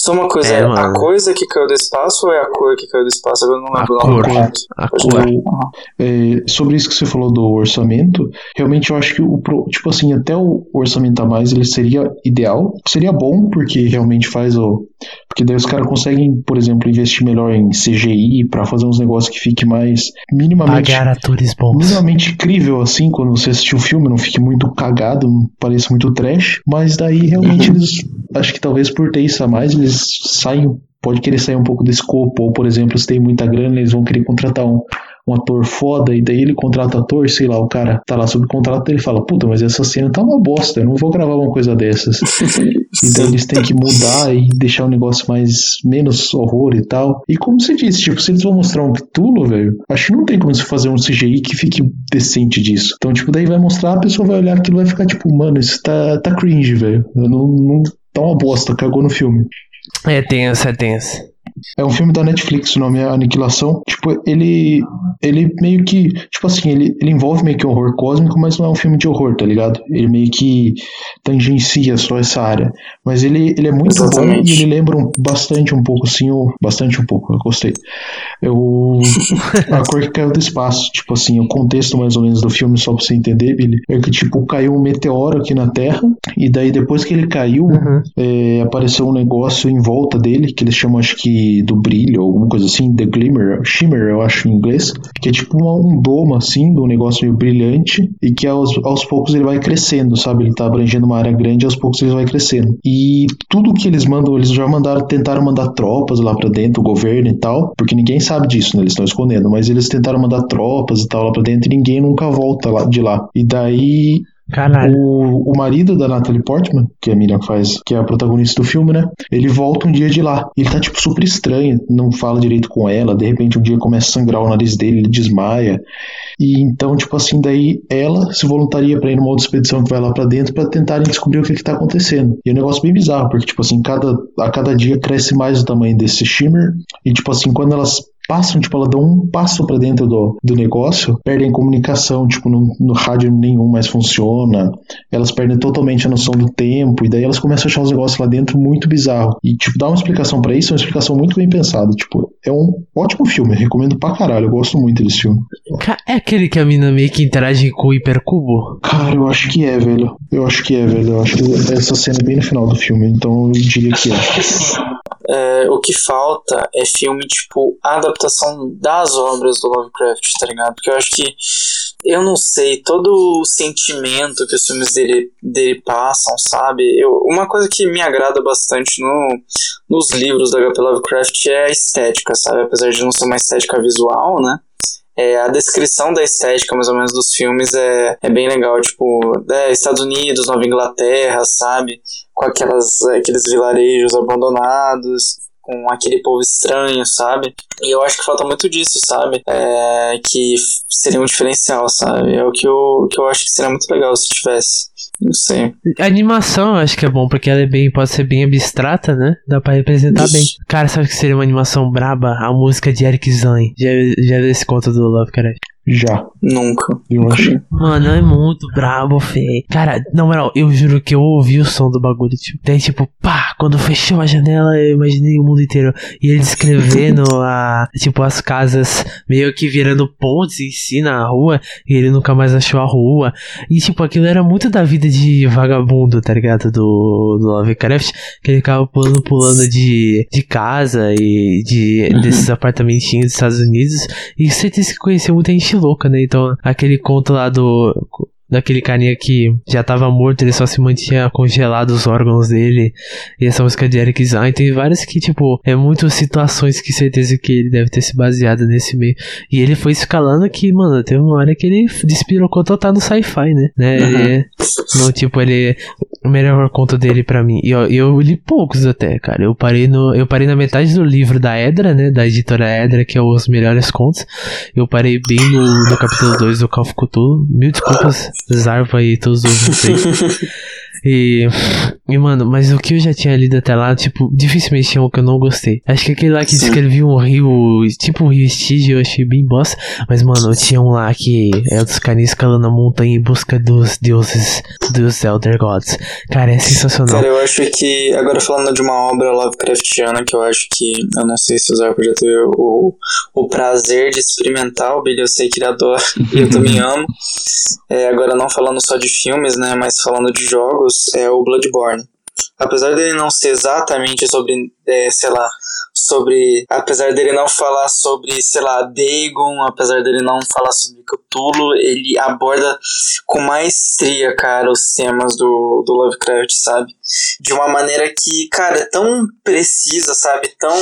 S2: Só uma coisa,
S1: É,
S2: é, a coisa que caiu do espaço ou é a cor que caiu do espaço? Agora eu não
S1: A
S2: lembro o
S1: cor. A cor.
S3: É, sobre isso que você falou do orçamento, realmente eu acho que o tipo assim, até o orçamento a mais ele seria ideal, seria bom porque realmente faz o porque daí os caras conseguem, por exemplo, investir melhor em CGI pra fazer uns negócios que fique mais minimamente
S1: Pagar atores bons.
S3: minimamente incrível assim quando você assistir o filme, não fique muito cagado, não pareça muito trash, mas daí realmente eles acho que talvez por ter isso a mais eles saem pode querer sair um pouco do escopo, ou por exemplo, se tem muita grana, eles vão querer contratar um, um ator foda, e daí ele contrata ator, sei lá, o cara tá lá sob contrato, ele fala, puta, mas essa cena tá uma bosta, eu não vou gravar uma coisa dessas. então eles têm que mudar e deixar o negócio mais, menos horror e tal. E como você disse, tipo, se eles vão mostrar um Cthulhu, velho, acho que não tem como você fazer um CGI que fique decente disso. Então, tipo, daí vai mostrar, a pessoa vai olhar aquilo e vai ficar tipo, mano, isso tá, tá cringe, velho. Não, não tá uma bosta, cagou no filme.
S1: É tenso, é tenso.
S3: É um filme da Netflix, o nome é Aniquilação. Tipo, ele. Ele meio que. Tipo assim, ele, ele envolve meio que horror cósmico, mas não é um filme de horror, tá ligado? Ele meio que tangencia só essa área. Mas ele, ele é muito Exatamente. bom e ele lembra um, bastante um pouco, assim, o, bastante um pouco, eu gostei. Eu, a cor que caiu do espaço, tipo assim, o contexto mais ou menos do filme, só pra você entender, Billy, é que, tipo, caiu um meteoro aqui na Terra, e daí depois que ele caiu, uhum. é, apareceu um negócio em volta dele, que eles chamam, acho que do brilho, alguma coisa assim, The Glimmer, Shimmer, eu acho em inglês, que é tipo uma, um domo assim, de um negócio meio brilhante, e que aos, aos poucos ele vai crescendo, sabe? Ele tá abrangendo uma área grande e aos poucos ele vai crescendo. E tudo que eles mandam, eles já mandaram, tentaram mandar tropas lá pra dentro, o governo e tal, porque ninguém sabe disso, né? Eles estão escondendo, mas eles tentaram mandar tropas e tal lá pra dentro e ninguém nunca volta lá, de lá. E daí
S1: Caralho.
S3: O, o marido da Natalie Portman, que a Miriam faz, que é a protagonista do filme, né? Ele volta um dia de lá. Ele tá, tipo, super estranho, não fala direito com ela. De repente, um dia começa a sangrar o nariz dele, ele desmaia. E então, tipo assim, daí ela se voluntaria para ir numa outra expedição que vai lá para dentro para tentarem descobrir o que, que tá acontecendo. E é um negócio bem bizarro, porque, tipo assim, cada, a cada dia cresce mais o tamanho desse shimmer. E, tipo assim, quando elas passam, tipo, elas dão um passo para dentro do, do negócio, perdem comunicação, tipo, no, no, rádio nenhum mais funciona, elas perdem totalmente a noção do tempo, e daí elas começam a achar os negócios lá dentro muito bizarro. E, tipo, dar uma explicação para isso é uma explicação muito bem pensada. Tipo, é um ótimo filme, recomendo pra caralho, eu gosto muito desse filme.
S1: É aquele que a mina meio que interage com o hipercubo?
S3: Cara, eu acho que é, velho. Eu acho que é, velho. Eu acho que essa cena é bem no final do filme, então eu diria que é
S2: é, o que falta é filme, tipo, a adaptação das obras do Lovecraft, tá ligado? Porque eu acho que, eu não sei, todo o sentimento que os filmes dele, dele passam, sabe? Eu, uma coisa que me agrada bastante no, nos livros da HP Lovecraft é a estética, sabe? Apesar de não ser uma estética visual, né? É, a descrição da estética, mais ou menos, dos filmes é, é bem legal. Tipo, é, Estados Unidos, Nova Inglaterra, sabe? Com aquelas, aqueles vilarejos abandonados, com aquele povo estranho, sabe? E eu acho que falta muito disso, sabe? É, que seria um diferencial, sabe? É o que eu, que eu acho que seria muito legal se tivesse. Não sei.
S1: A animação eu acho que é bom, porque ela é bem, pode ser bem abstrata, né? Dá pra representar bem. Cara, sabe que seria uma animação braba? A música de Eric Zane. Já, já deu esse conto do Lovecraft.
S3: Já.
S2: Nunca.
S3: Eu acho.
S1: Mano, é muito brabo, fê. Cara, na moral, eu juro que eu ouvi o som do bagulho. Tipo, daí, tipo, pá, quando fechou a janela, eu imaginei o mundo inteiro. E ele descrevendo a, tipo, as casas meio que virando pontes em si na rua. E ele nunca mais achou a rua. E, tipo, aquilo era muito da vida de vagabundo, tá ligado? Do, do Lovecraft. Que ele ficava pulando, pulando de, de casa e de, desses apartamentinhos dos Estados Unidos. E certeza que conheceu muita gente louca, né? Então, aquele conto lá do daquele carinha que já tava morto, ele só se mantinha congelado os órgãos dele. E essa música de Eric Zayn tem várias que, tipo, é muitas situações que certeza que ele deve ter se baseado nesse meio. E ele foi escalando que, mano, teve uma hora que ele despirocou total no sci-fi, né? né? Uhum. Ele, não, tipo, ele. O melhor conto dele para mim. E eu, eu li poucos até, cara. Eu parei no. Eu parei na metade do livro da Edra, né? Da editora Edra, que é os melhores contos. Eu parei bem no, no capítulo 2 do Call of Cthulhu. Mil desculpas Zarva e todos os vocês. E, e, mano, mas o que eu já tinha lido até lá, tipo, dificilmente tinha um que eu não gostei. Acho que aquele lá que descrevia um rio, tipo um rio estígio, eu achei bem bosta. Mas, mano, tinha um lá que é dos carinhos escalando a montanha em busca dos deuses, dos Elder Gods. Cara, é sensacional.
S2: Cara, eu acho que, agora falando de uma obra Lovecraftiana, que eu acho que, eu não sei se o Zarco já teve o, o prazer de experimentar, o Billy eu sei que ele adora, e eu também amo. É, agora não falando só de filmes, né, mas falando de jogos, é o Bloodborne. Apesar dele não ser exatamente sobre, é, sei lá, sobre. Apesar dele não falar sobre, sei lá, Dagon, apesar dele não falar sobre Cthulhu, ele aborda com maestria, cara, os temas do, do Lovecraft, sabe? De uma maneira que, cara, é tão precisa, sabe? Tão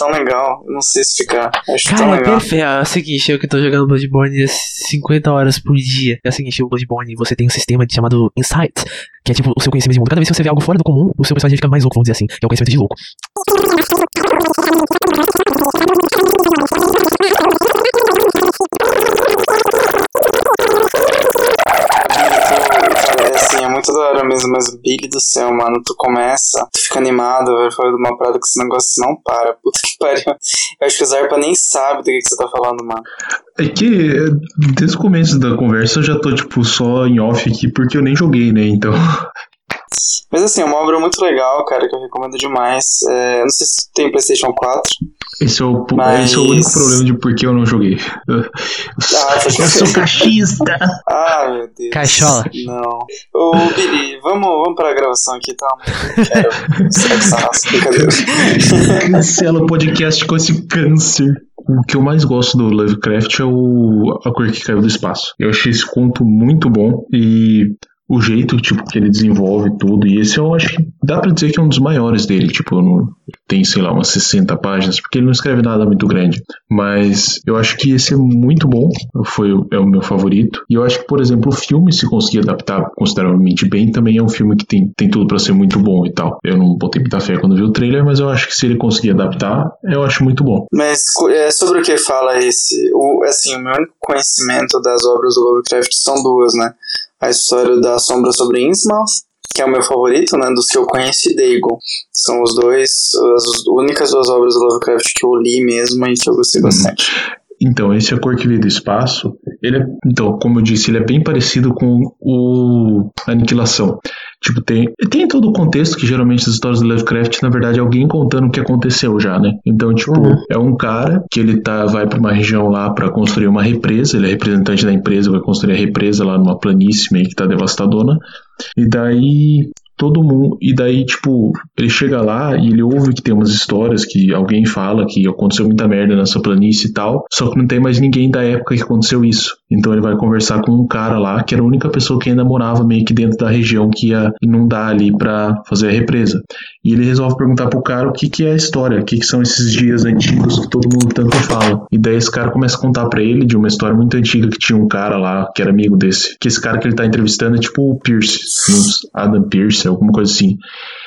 S2: tão legal. Não sei explicar. Acho
S1: Cara,
S2: tão legal.
S1: perfeito. É o seguinte, eu que tô jogando Bloodborne 50 horas por dia. É o seguinte, o Bloodborne, você tem um sistema chamado Insight, que é tipo o seu conhecimento de mundo. Cada vez que você vê algo fora do comum, o seu personagem fica mais louco, vamos dizer assim. Que é o conhecimento de louco.
S2: É assim, é muito da hora mesmo, mas Billy do céu, mano, tu começa, tu fica animado, vai falar de uma parada que esse negócio não para, puta que pariu. Eu acho que o Zarpa nem sabe do que, que você tá falando, mano.
S3: É que desde o começo da conversa eu já tô, tipo, só em off aqui porque eu nem joguei, né? Então.
S2: Mas assim, é uma obra muito legal, cara, que eu recomendo demais. É, não sei se tem PlayStation 4.
S3: Esse é o,
S2: Mas-
S3: esse é o único problema de por que eu não joguei.
S2: Ah,
S3: eu sou cachista!
S2: Ah, meu Deus.
S1: Caixola.
S2: Não. Ô, Billy, vamos, vamos pra gravação aqui, tá? Quero.
S3: Cancela o podcast com esse câncer. O que eu mais gosto do Lovecraft é o A Cor que Caiu do Espaço. Eu achei esse conto muito bom e o jeito tipo, que ele desenvolve tudo. E esse eu acho que dá pra dizer que é um dos maiores dele. Tipo, tem, sei lá, umas 60 páginas, porque ele não escreve nada muito grande. Mas eu acho que esse é muito bom. Foi, é o meu favorito. E eu acho que, por exemplo, o filme, se conseguir adaptar consideravelmente bem, também é um filme que tem, tem tudo pra ser muito bom e tal. Eu não botei muita fé quando vi o trailer, mas eu acho que se ele conseguir adaptar, eu acho muito bom.
S2: Mas é, sobre o que fala esse? O, assim, o meu único conhecimento das obras do Lovecraft são duas, né? A história da Sombra sobre Innsmouth, que é o meu favorito, né? Dos que eu conheço, e Dagon. São os dois, as únicas duas obras do Lovecraft que eu li mesmo e que eu gostei bastante.
S3: Então, esse A Cor que Veio do Espaço, ele é, então, como eu disse, ele é bem parecido com o Aniquilação. Tipo, tem, tem todo o contexto que geralmente as histórias do Lovecraft, na verdade, é alguém contando o que aconteceu já, né? Então, tipo,
S1: Uhum.
S3: é um cara que ele tá, vai pra uma região lá pra construir uma represa, ele é representante da empresa, vai construir a represa lá numa planície meio que tá devastadona. E daí todo mundo. E daí, tipo, ele chega lá e ele ouve que tem umas histórias que alguém fala que aconteceu muita merda nessa planície e tal. Só que não tem mais ninguém da época que aconteceu isso. Então ele vai conversar com um cara lá, que era a única pessoa que ainda morava meio que dentro da região que ia inundar ali pra fazer a represa. E ele resolve perguntar pro cara o que, que é a história, o que, que são esses dias antigos que todo mundo tanto fala. E daí esse cara começa a contar pra ele de uma história muito antiga que tinha um cara lá, que era amigo desse. Que esse cara que ele tá entrevistando é tipo o Pierce, Adam Pierce, alguma coisa assim.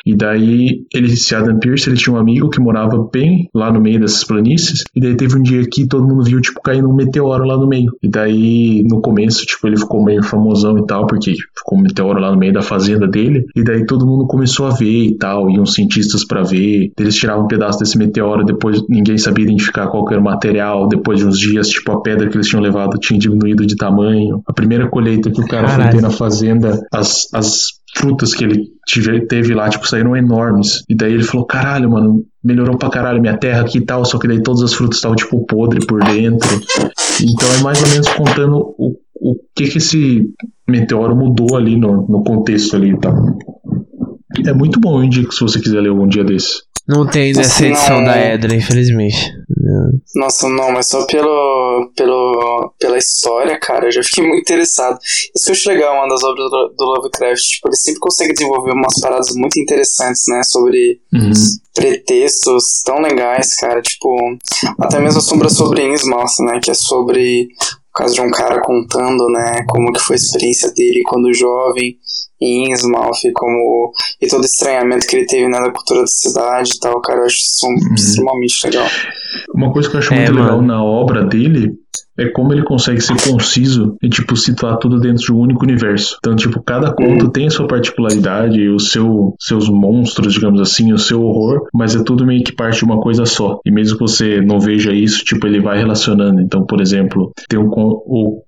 S3: E daí, ele, esse Adam Pierce, ele tinha um amigo que morava bem lá no meio dessas planícies. E daí teve um dia que todo mundo viu, tipo, caindo um meteoro lá no meio. E daí, no começo, tipo, ele ficou meio famosão e tal, porque ficou um meteoro lá no meio da fazenda dele. E daí todo mundo começou a ver e tal, iam cientistas pra ver. Eles tiravam um pedaço desse meteoro, depois ninguém sabia identificar qual era o material. Depois de uns dias, tipo, a pedra que eles tinham levado tinha diminuído de tamanho. A primeira colheita que o cara foi ter na fazenda, as, as frutas que ele tive- teve lá, tipo, saíram enormes. E daí ele falou, caralho, mano, melhorou pra caralho minha terra aqui e tal, só que daí todas as frutas estavam, tipo, podre por dentro. Então é mais ou menos contando o, o que que esse meteoro mudou ali no, no contexto ali e tal. É muito bom, eu indico se você quiser ler algum dia desse.
S1: Não tem nessa edição
S2: não.
S1: da Edra, infelizmente.
S2: Nossa, não, mas só pelo, pelo, pela história, cara, eu já fiquei muito interessado. Isso que eu acho legal, uma das obras do, do Lovecraft, tipo, ele sempre consegue desenvolver umas paradas muito interessantes, né, sobre pretextos tão legais, cara, tipo, até mesmo a Sombra sobre Innsmouth, né, que é sobre caso de um cara contando, né, como que foi a experiência dele quando jovem em Innsmouth, e como, e todo o estranhamento que ele teve, né, da cultura da cidade e tal, cara, eu acho isso extremamente legal.
S3: Uma coisa que eu acho
S1: É,
S3: muito legal
S1: mano.
S3: na obra dele é como ele consegue ser conciso e, tipo, situar tudo dentro de um único universo. Então, tipo, cada conto tem a sua particularidade, o seu, seus monstros, digamos assim, o seu horror, mas é tudo meio que parte de uma coisa só. E mesmo que você não veja isso, tipo, ele vai relacionando. Então, por exemplo, tem um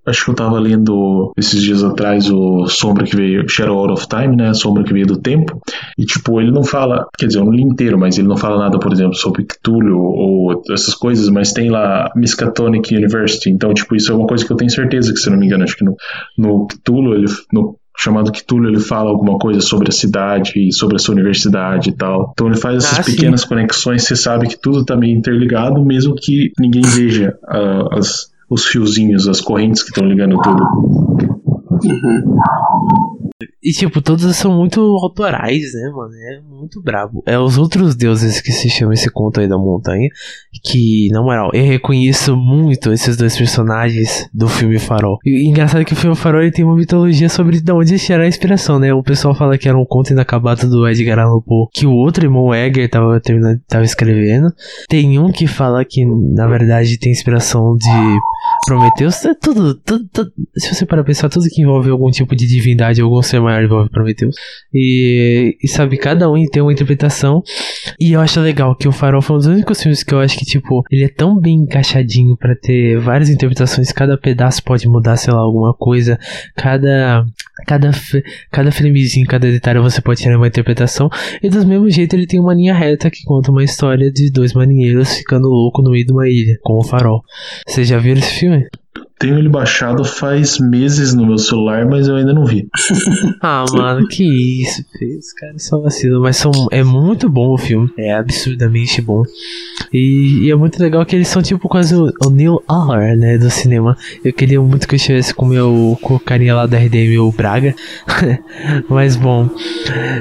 S3: acho que eu tava lendo esses dias atrás o Sombra que veio, Shadow Out of Time, né? A Sombra que veio do tempo. E, tipo, ele não fala, quer dizer, eu não li inteiro, mas ele não fala nada, por exemplo, sobre Cthulhu ou essas coisas, mas tem lá Miskatonic University. Então, tipo, isso é uma coisa que eu tenho certeza que, se eu não me engano, acho que no, no Cthulhu, ele, no chamado Cthulhu, ele fala alguma coisa sobre a cidade e sobre a sua universidade e tal. Então ele faz essas
S1: Ah, sim.
S3: pequenas conexões, você sabe que tudo tá meio interligado, mesmo que ninguém veja ah, as, os fiozinhos, as correntes que estão ligando tudo.
S2: Uhum.
S1: E, tipo, todos são muito autorais, né, mano? É muito brabo. É os outros deuses que se chama esse conto aí da montanha. Que, na moral, eu reconheço muito esses dois personagens do filme Farol. E engraçado que o filme Farol ele tem uma mitologia sobre de onde tirar a inspiração, né? O pessoal fala que era um conto inacabado do Edgar Allan Poe, que o outro irmão Edgar tava, tava escrevendo. Tem um que fala que, na verdade, tem inspiração de Prometheus. É tudo, tudo, tudo- Se você parar pra pensar, tudo que envolve algum tipo de divindade, algum ser maior envolve Prometheus. E, e sabe, cada um tem uma interpretação. E eu acho legal que o Farol foi um dos únicos filmes que eu acho que, tipo, ele é tão bem encaixadinho pra ter várias interpretações. Cada pedaço pode mudar, sei lá, alguma coisa. Cada. Cada, cada framezinho, cada detalhe você pode tirar uma interpretação. E do mesmo jeito ele tem uma linha reta que conta uma história de dois marinheiros ficando louco no meio de uma ilha, com o farol. Vocês já viram esse filme?
S3: Tenho ele baixado faz meses no meu celular, mas eu ainda não vi.
S1: Ah, mano, que isso, filho. Os caras só vacilam. Mas são, é muito bom o filme. É absurdamente bom. E, e é muito legal que eles são tipo quase o, o Neil Aller, né, do cinema. Eu queria muito que eu estivesse com o meu com o carinha lá da RDM, o Braga. Mas bom.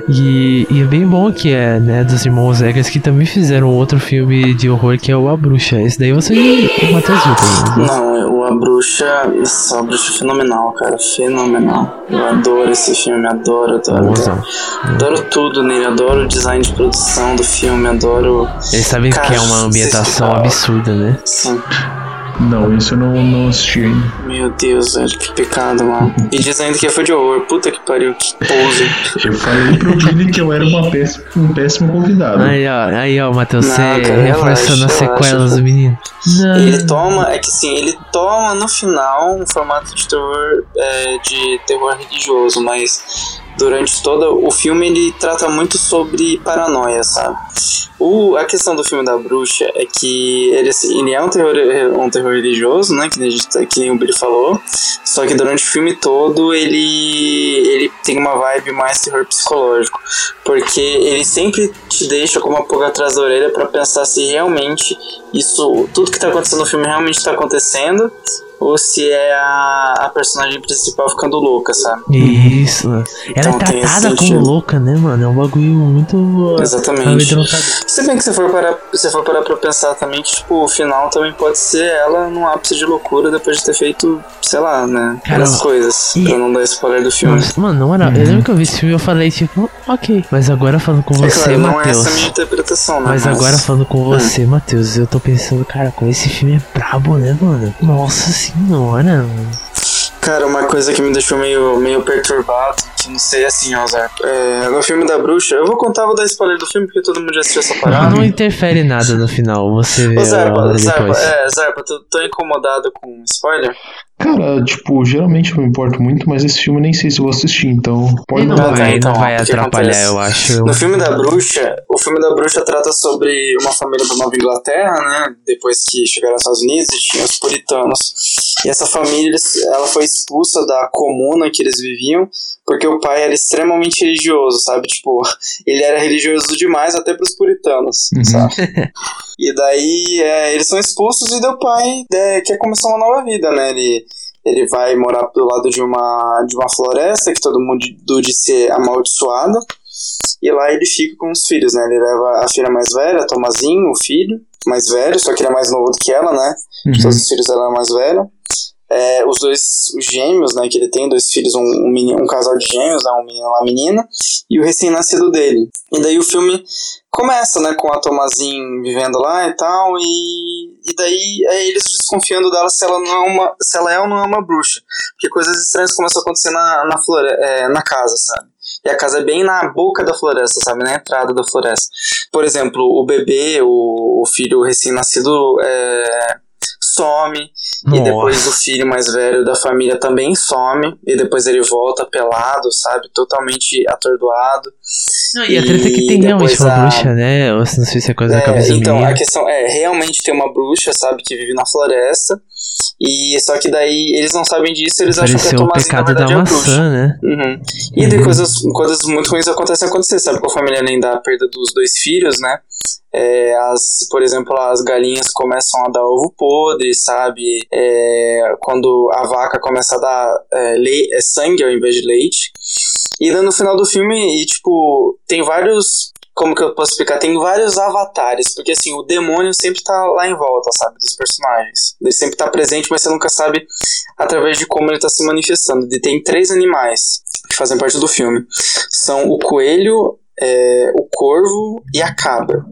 S1: E, e é bem bom que é, né, dos irmãos Eggers que também fizeram outro filme de horror que é o A Bruxa. Esse daí você o Matheus viu né?
S2: Não, o A Bruxa. Nossa, A Bruxa é fenomenal, cara. Fenomenal. Eu adoro esse filme, adoro, adoro. Adoro, adoro tudo nele, adoro o design de produção do filme, adoro.
S1: Eles sabem que é uma ambientação absurda, né?
S2: Sim.
S3: Não, isso eu não, não assisti ainda.
S2: Meu Deus, velho, que pecado, mano. E dizendo que foi de horror. Puta que pariu, que pose.
S3: Eu falei pro Vini que eu era uma péssima, um péssimo convidado.
S1: Aí, ó, aí, ó, Matheus, você reforçando as sequelas do menino. Não.
S2: Ele toma, é que sim, ele toma no final um formato de terror, é, de terror religioso, mas durante todo o filme ele trata muito sobre paranoia, sabe? O, a questão do filme da bruxa é que ele, assim, ele é um terror, um terror religioso, né? Que, gente, tá- que nem o Billy falou. Só que durante o filme todo ele, ele tem uma vibe mais terror psicológico. Porque ele sempre te deixa com uma pulga atrás da orelha pra pensar se realmente isso, tudo que tá acontecendo no filme realmente tá acontecendo. Ou se é a, a personagem principal ficando louca, sabe?
S1: Isso. Ela
S2: Então
S1: é
S2: tem esse
S1: tratada como
S2: sentido.
S1: ouca, né, mano? É um bagulho muito.
S2: Exatamente.
S1: amedrontador.
S2: Se bem que se for parar, se for parar pra pensar também que, tipo, o final também pode ser ela num ápice de loucura depois de ter feito, sei lá, né?
S1: Cara,
S2: As coisas.
S1: e-
S2: Pra não dar spoiler do filme.
S1: Nossa, mano, na moral, eu lembro que eu vi esse filme e eu falei, tipo, ok. Mas agora falando com
S2: é
S1: você,
S2: claro, não é essa a
S1: Matheus.
S2: minha interpretação, né?
S1: Mas agora falando com você, Matheus, eu tô pensando, cara, com esse filme é brabo, né, mano? Nossa senhora, mano.
S2: Cara, uma coisa que me deixou meio, meio perturbado, que não sei assim, ó, Zé. É, no filme da bruxa, eu vou contar, vou dar spoiler do filme, porque todo mundo já assistiu essa parada.
S1: Não interfere nada no final, você vê
S2: Ô, Zarpa, Zarpa, é, Zarpa, tô, tô incomodado com spoiler?
S3: Cara, tipo, geralmente eu me importo muito, mas esse filme eu nem sei se eu vou assistir, então pode
S1: E não
S3: não
S2: Ah,
S1: vai,
S2: tá,
S1: não
S2: então,
S1: vai
S2: o que
S1: atrapalhar,
S2: acontece?
S1: eu acho.
S2: No filme da bruxa, o filme da bruxa trata sobre uma família da Nova Inglaterra, né? Depois que chegaram aos Estados Unidos e tinha os puritanos. E essa família, ela foi expulsa da comuna que eles viviam, porque o pai era extremamente religioso, sabe? Tipo, ele era religioso demais até pros puritanos,
S3: Uhum.
S2: sabe? E daí é, eles são expulsos e o pai é, quer começar uma nova vida, né? Ele, ele vai morar do lado de uma, de uma floresta que todo mundo disse ser amaldiçoada. E lá ele fica com os filhos, né? Ele leva a filha mais velha, Tomazinho, o filho mais velho, só que ele é mais novo do que ela, né?
S3: Uhum.
S2: Todos os filhos dela é mais velha. É, os dois os gêmeos, né? Que ele tem, dois filhos, um, um, menino, um casal de gêmeos, né, um menino e uma menina, e o recém-nascido dele. E daí o filme começa, né? Com a Tomazinho vivendo lá e tal, e, e daí é eles desconfiando dela se ela, não é uma, se ela é ou não é uma bruxa. Porque coisas estranhas começam a acontecer na, na, flore é, na casa, sabe? E a casa é bem na boca da floresta, sabe? Na entrada da floresta. Por exemplo, o bebê, o, o filho recém-nascido é, some. E depois o filho mais velho da família também some. E depois ele volta pelado, sabe? Totalmente atordoado.
S1: Não, e a treta é que
S2: E
S1: tem realmente uma
S2: a-
S1: bruxa, né? Eu não sei se é coisa da
S2: É,
S1: cabeça
S2: então,
S1: minha.
S2: a questão é, realmente tem uma bruxa, sabe, que vive na floresta. E só que daí eles não sabem disso, eles acham que a
S1: Pareceu o
S2: Tomazinho na
S1: pecado
S2: verdade
S1: da
S2: é
S1: maçã, né?
S2: Uhum. E daí coisas, coisas muito ruins acontecem acontecer, sabe? Com a família nem da perda dos dois filhos, né? É, as, por exemplo, as galinhas começam a dar ovo podre, sabe? É, quando a vaca começa a dar é, le- é, sangue ao invés de leite. E no final do filme, e, tipo, tem vários. Como que eu posso explicar? Tem vários avatares, porque assim, o demônio sempre tá lá em volta, sabe? Dos personagens. Ele sempre tá presente, mas você nunca sabe através de como ele tá se manifestando. E tem três animais que fazem parte do filme. São o coelho, é, o corvo e a cabra.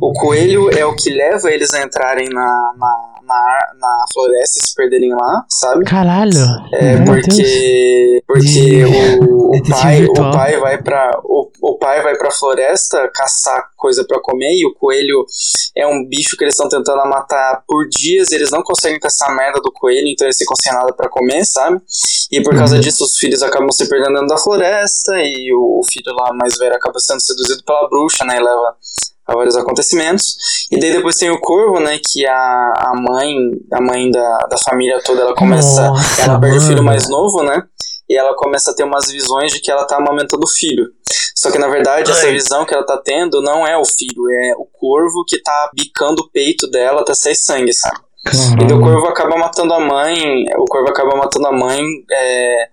S2: O coelho é o que leva eles a entrarem na, na, na, na floresta e se perderem lá, sabe?
S1: Caralho.
S2: É,
S1: Meu Deus.
S2: porque porque o, o pai o pai vai para o, o pai vai para floresta caçar coisa pra comer e o coelho é um bicho que eles estão tentando matar por dias, eles não conseguem caçar a merda do coelho, então eles ficam sem nada pra comer, sabe? E por causa disso os filhos acabam se perdendo dentro da floresta e o, o filho lá mais velho acaba sendo seduzido pela bruxa, né, e leva a vários acontecimentos. E daí depois tem o corvo, né, que a, a mãe, a mãe da, da família toda, ela começa,
S1: Nossa,
S2: ela perde o filho mais novo, né? E ela começa a ter umas visões de que ela tá amamentando o filho. Só que na verdade essa visão que ela tá tendo não é o filho, é o corvo que tá bicando o peito dela até sair sangue, sabe? E o corvo acaba matando a mãe, o corvo acaba matando a mãe, é,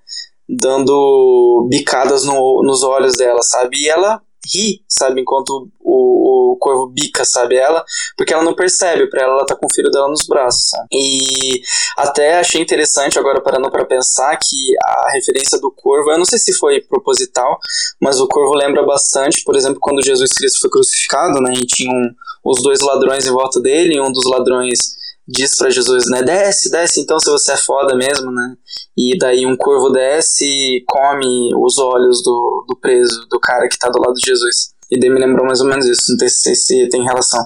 S2: dando bicadas no, nos olhos dela, sabe? E ela ri, sabe? Enquanto o, o corvo bica, sabe? Ela, porque ela não percebe, pra ela ela tá com o filho dela nos braços, sabe? E até achei interessante agora parando pra pensar que a referência do corvo, eu não sei se foi proposital, mas o corvo lembra bastante, por exemplo, quando Jesus Cristo foi crucificado, né? E tinham os dois ladrões em volta dele, e um dos ladrões diz pra Jesus, né, desce, desce então se você é foda mesmo, né, e daí um corvo desce e come os olhos do, do preso, do cara que tá do lado de Jesus. E daí me lembrou mais ou menos isso, não sei se, se tem relação.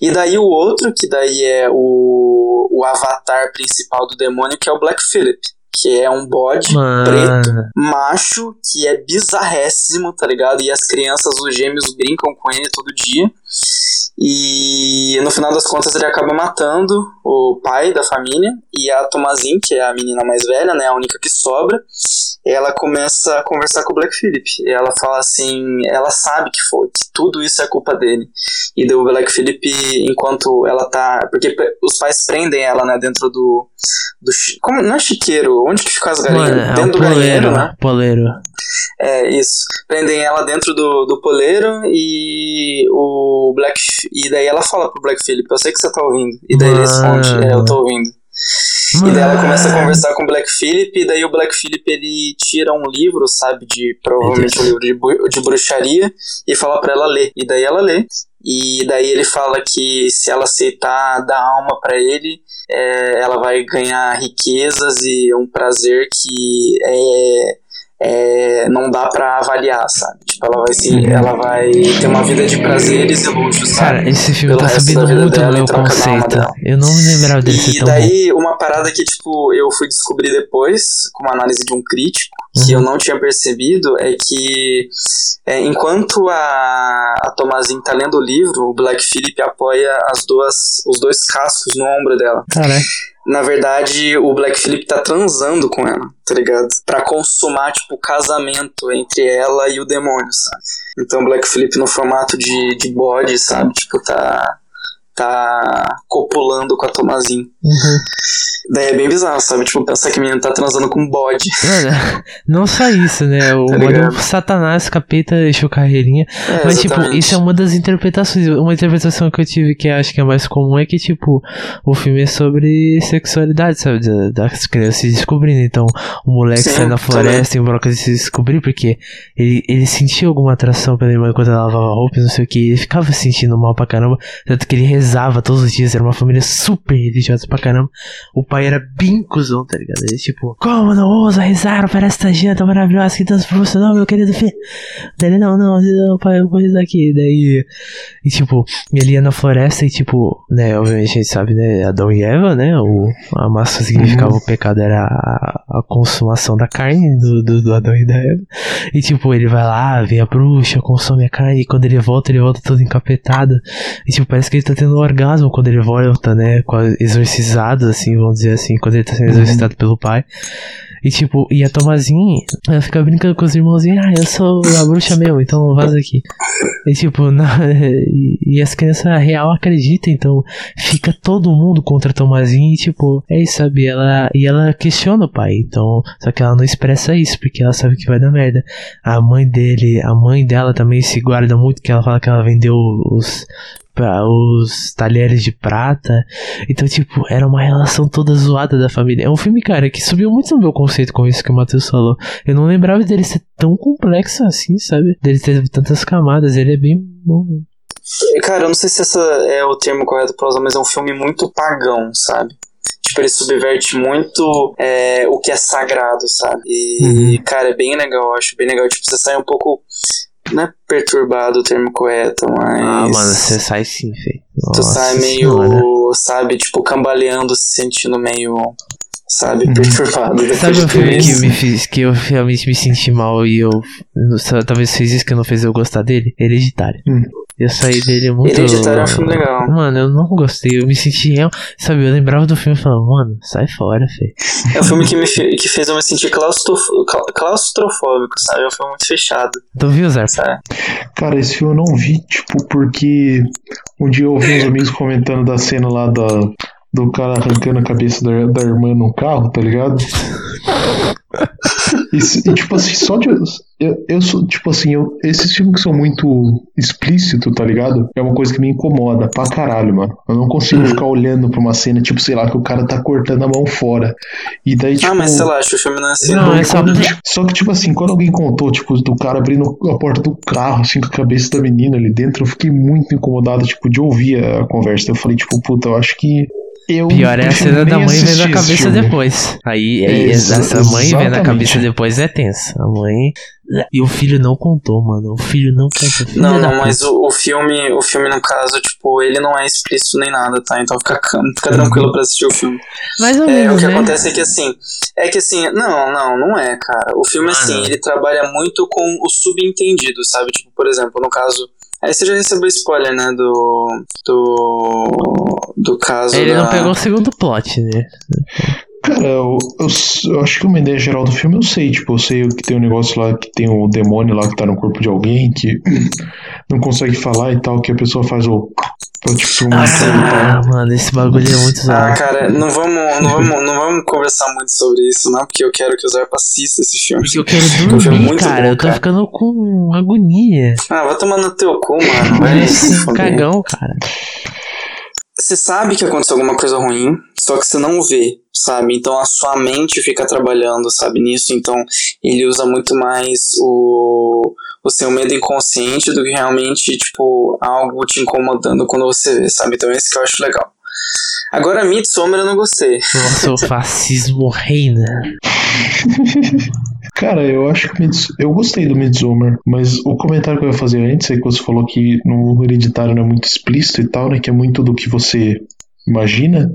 S2: E daí o outro, que daí é o, o avatar principal do demônio, que é o Black Phillip, que é um bode preto, macho, que é bizarréssimo, tá ligado? E as crianças, os gêmeos, brincam com ele todo dia. E no final das contas ele acaba matando o pai da família e a Tomazin, que é a menina mais velha, né, a única que sobra, ela começa a conversar com o Black Phillip. E ela fala assim, ela sabe que foi, que tudo isso é culpa dele. E daí o Black Phillip, enquanto ela tá, porque os pais prendem ela, né, dentro do do como não é chiqueiro, onde que ficam as galinhas?
S1: Mano, é
S2: dentro
S1: um
S2: do galinheiro,
S1: poleiro,
S2: né?
S1: poleiro.
S2: É, isso. Prendem ela dentro do, do poleiro e o Black. E daí ela fala pro Black Phillip, eu sei que você tá ouvindo. E daí ele responde, é, eu tô ouvindo. E daí ela começa a conversar com o Black Phillip, e daí o Black Phillip ele tira um livro, sabe, de provavelmente um livro de, de bruxaria, e fala pra ela ler. E daí ela lê. E daí ele fala que se ela aceitar dar alma pra ele, é, ela vai ganhar riquezas e um prazer que é, é, não dá pra avaliar, sabe? Tipo, ela vai, se, ela vai ter uma vida de prazeres e luxos, sabe?
S1: Cara, esse filme
S2: Pelo
S1: tá subindo muito no
S2: dela
S1: meu conceito. Eu não me lembrava dele ser
S2: E
S1: tão bom.
S2: daí, uma parada que, tipo, eu fui descobrir depois, com uma análise de um crítico, que
S1: Uhum.
S2: eu não tinha percebido, é que é, enquanto a, a Tomazin tá lendo o livro, o Black Phillip apoia as duas, os dois cascos no ombro dela.
S1: Caralho.
S2: Na verdade, o Black Phillip tá transando com ela, tá ligado? Pra consumar, tipo, o casamento entre ela e o demônio, sabe? Então, Black Phillip no formato de, de bode, sabe? Tipo, tá. Tá copulando com a Tomazin.
S1: Uhum.
S2: Daí é bem bizarro, sabe? Tipo, pensar que a menina tá transando com um bode.
S1: Mano, não só isso, né? O
S2: Tá
S1: modo
S2: ligado?
S1: Satanás, capeta, deixou carreirinha.
S2: É,
S1: Mas, tipo,
S2: exatamente.
S1: isso é uma das interpretações. Uma interpretação que eu tive que acho que é mais comum é que, tipo, o filme é sobre sexualidade, sabe? Da- Das crianças se descobrindo. Então, o moleque
S2: Sim,
S1: sai na floresta em broca de se descobrir porque ele, ele sentia alguma atração pela irmã quando ela lavava roupa e não sei o que. Ele ficava se sentindo mal pra caramba. Tanto que ele rezava todos os dias. Era uma família super religiosa pra caramba. O pai era bem cuzão, tá ligado? Ele, tipo, como não ousa rezar para esta janta maravilhosa que Deus proporcionou, meu querido filho? Daí ele, não, não, não, pai, eu vou rezar aqui. Daí, e tipo, ele ia na floresta e tipo, né, obviamente a gente sabe, né, Adão e Eva, né, o, a massa significava o pecado era a, a consumação da carne do, do, do Adão e da Eva. E tipo, ele vai lá, vê a bruxa, consome a carne, e quando ele volta, ele volta todo encapetado. E tipo, parece que ele tá tendo no orgasmo quando ele volta, né? Exorcizado, assim, vamos dizer assim, quando ele tá sendo exorcizado pelo pai. E tipo, e a Tomazinha, ela fica brincando com os irmãozinhos, ah, eu sou a bruxa mesmo, então vaza aqui. E tipo, na, e, as crianças real acreditam, então fica todo mundo contra a Tomazinha e tipo, é isso, sabe? Ela, e ela questiona o pai, então, só que ela não expressa isso, porque ela sabe que vai dar merda. A mãe dele, a mãe dela também se guarda muito, que ela fala que ela vendeu os os talheres de prata. Então, tipo, era uma relação toda zoada da família. É um filme, cara, que subiu muito no meu conceito com isso que o Matheus falou. Eu não lembrava dele ser tão complexo assim, sabe? Dele ter tantas camadas. Ele é bem bom, mesmo.
S2: Cara, eu não sei se esse é o termo correto pra usar, mas é um filme muito pagão, sabe? Tipo, ele subverte muito é, o que é sagrado, sabe? E, uhum. cara, é bem legal, eu acho bem legal. Tipo, você sai um pouco não é perturbado o termo correto, mas.
S1: Ah, mano, você sai sim, feio.
S2: Tu sai meio, senhora. sabe, tipo, cambaleando, se sentindo meio. Sabe, uhum. perturbado.
S1: Sabe o filme que, me fiz, que eu realmente me senti mal e eu. Talvez fez isso que não fez eu gostar dele? Hereditário. Hum. Eu saí dele muito.
S2: Hereditário é um filme legal.
S1: Mano, eu não gostei. Eu me senti real. Sabe, eu lembrava do filme e falava, mano, sai fora, feio.
S2: É um filme que, me fe... que fez eu me sentir claustrof... claustrofóbico, sabe? É um filme muito fechado.
S1: Tu viu, Zé?
S3: Cara, esse filme eu não vi, tipo, porque um dia eu ouvi uns amigos comentando da cena lá da, do cara arrancando a cabeça da, da irmã no carro, tá ligado? E, e, tipo assim, só de. Eu, eu sou, tipo assim, eu, esses filmes que são muito explícitos, tá ligado? É uma coisa que me incomoda pra caralho, mano. Eu não consigo uhum. ficar olhando pra uma cena, tipo, sei lá, que o cara tá cortando a mão fora. E daí, tipo.
S2: Ah, mas sei lá, acho que o filme não é assim.
S1: Não, é só...
S3: só que, tipo assim, quando alguém contou, tipo, do cara abrindo a porta do carro, assim, com a cabeça da menina ali dentro, eu fiquei muito incomodado, tipo, de ouvir a conversa. Eu falei, tipo, puta, eu acho que eu
S1: Pior é a cena da mãe vendo a cabeça depois. Aí, é, essa mãe vendo a cabeça depois é tensa. A mãe. E o filho não contou, mano. O filho não contou. Filho
S2: não, não, mas o, o, filme, o filme, no caso, tipo, ele não é explícito nem nada, tá? Então fica, fica tranquilo pra assistir o filme.
S1: Mais ou
S2: é,
S1: menos.
S2: O que
S1: né?
S2: acontece é que assim. É que assim, não, não, não é, cara. O filme, ah, assim, não. ele trabalha muito com o subentendido, sabe? Tipo, por exemplo, no caso Aí você já recebeu spoiler, né? Do. Do. Do caso.
S1: Ele
S2: da...
S1: não pegou o segundo plot, né?
S3: Cara, eu, eu, eu, acho que uma ideia geral do filme eu sei. Tipo, eu sei que tem um negócio lá que tem o um demônio lá que tá no corpo de alguém que não consegue falar e tal, que a pessoa faz o
S1: Tipo, ah, mano, esse bagulho é muito
S2: zoado. Ah, cara, não vamos, não, vamos, não vamos conversar muito sobre isso, não, porque eu quero que o Zé assista esse filme.
S1: Porque eu quero dormir, é muito cara. Bom, eu tô cara. ficando com agonia.
S2: Ah, vai tomar no teu cu, mano. Vai
S1: um cagão, cara.
S2: Você sabe que aconteceu alguma coisa ruim, só que você não vê, sabe? Então a sua mente fica trabalhando, sabe, nisso. Então ele usa muito mais o o seu medo inconsciente do que realmente, tipo, algo te incomodando quando você vê, sabe? Então esse que eu acho legal. Agora, Midsommar eu não gostei.
S1: Nossa, o fascismo reina.
S3: Cara, eu acho que eu gostei do Midsommar, mas o comentário que eu ia fazer antes é que você falou que no hereditário não é muito explícito e tal, né? Que é muito do que você imagina.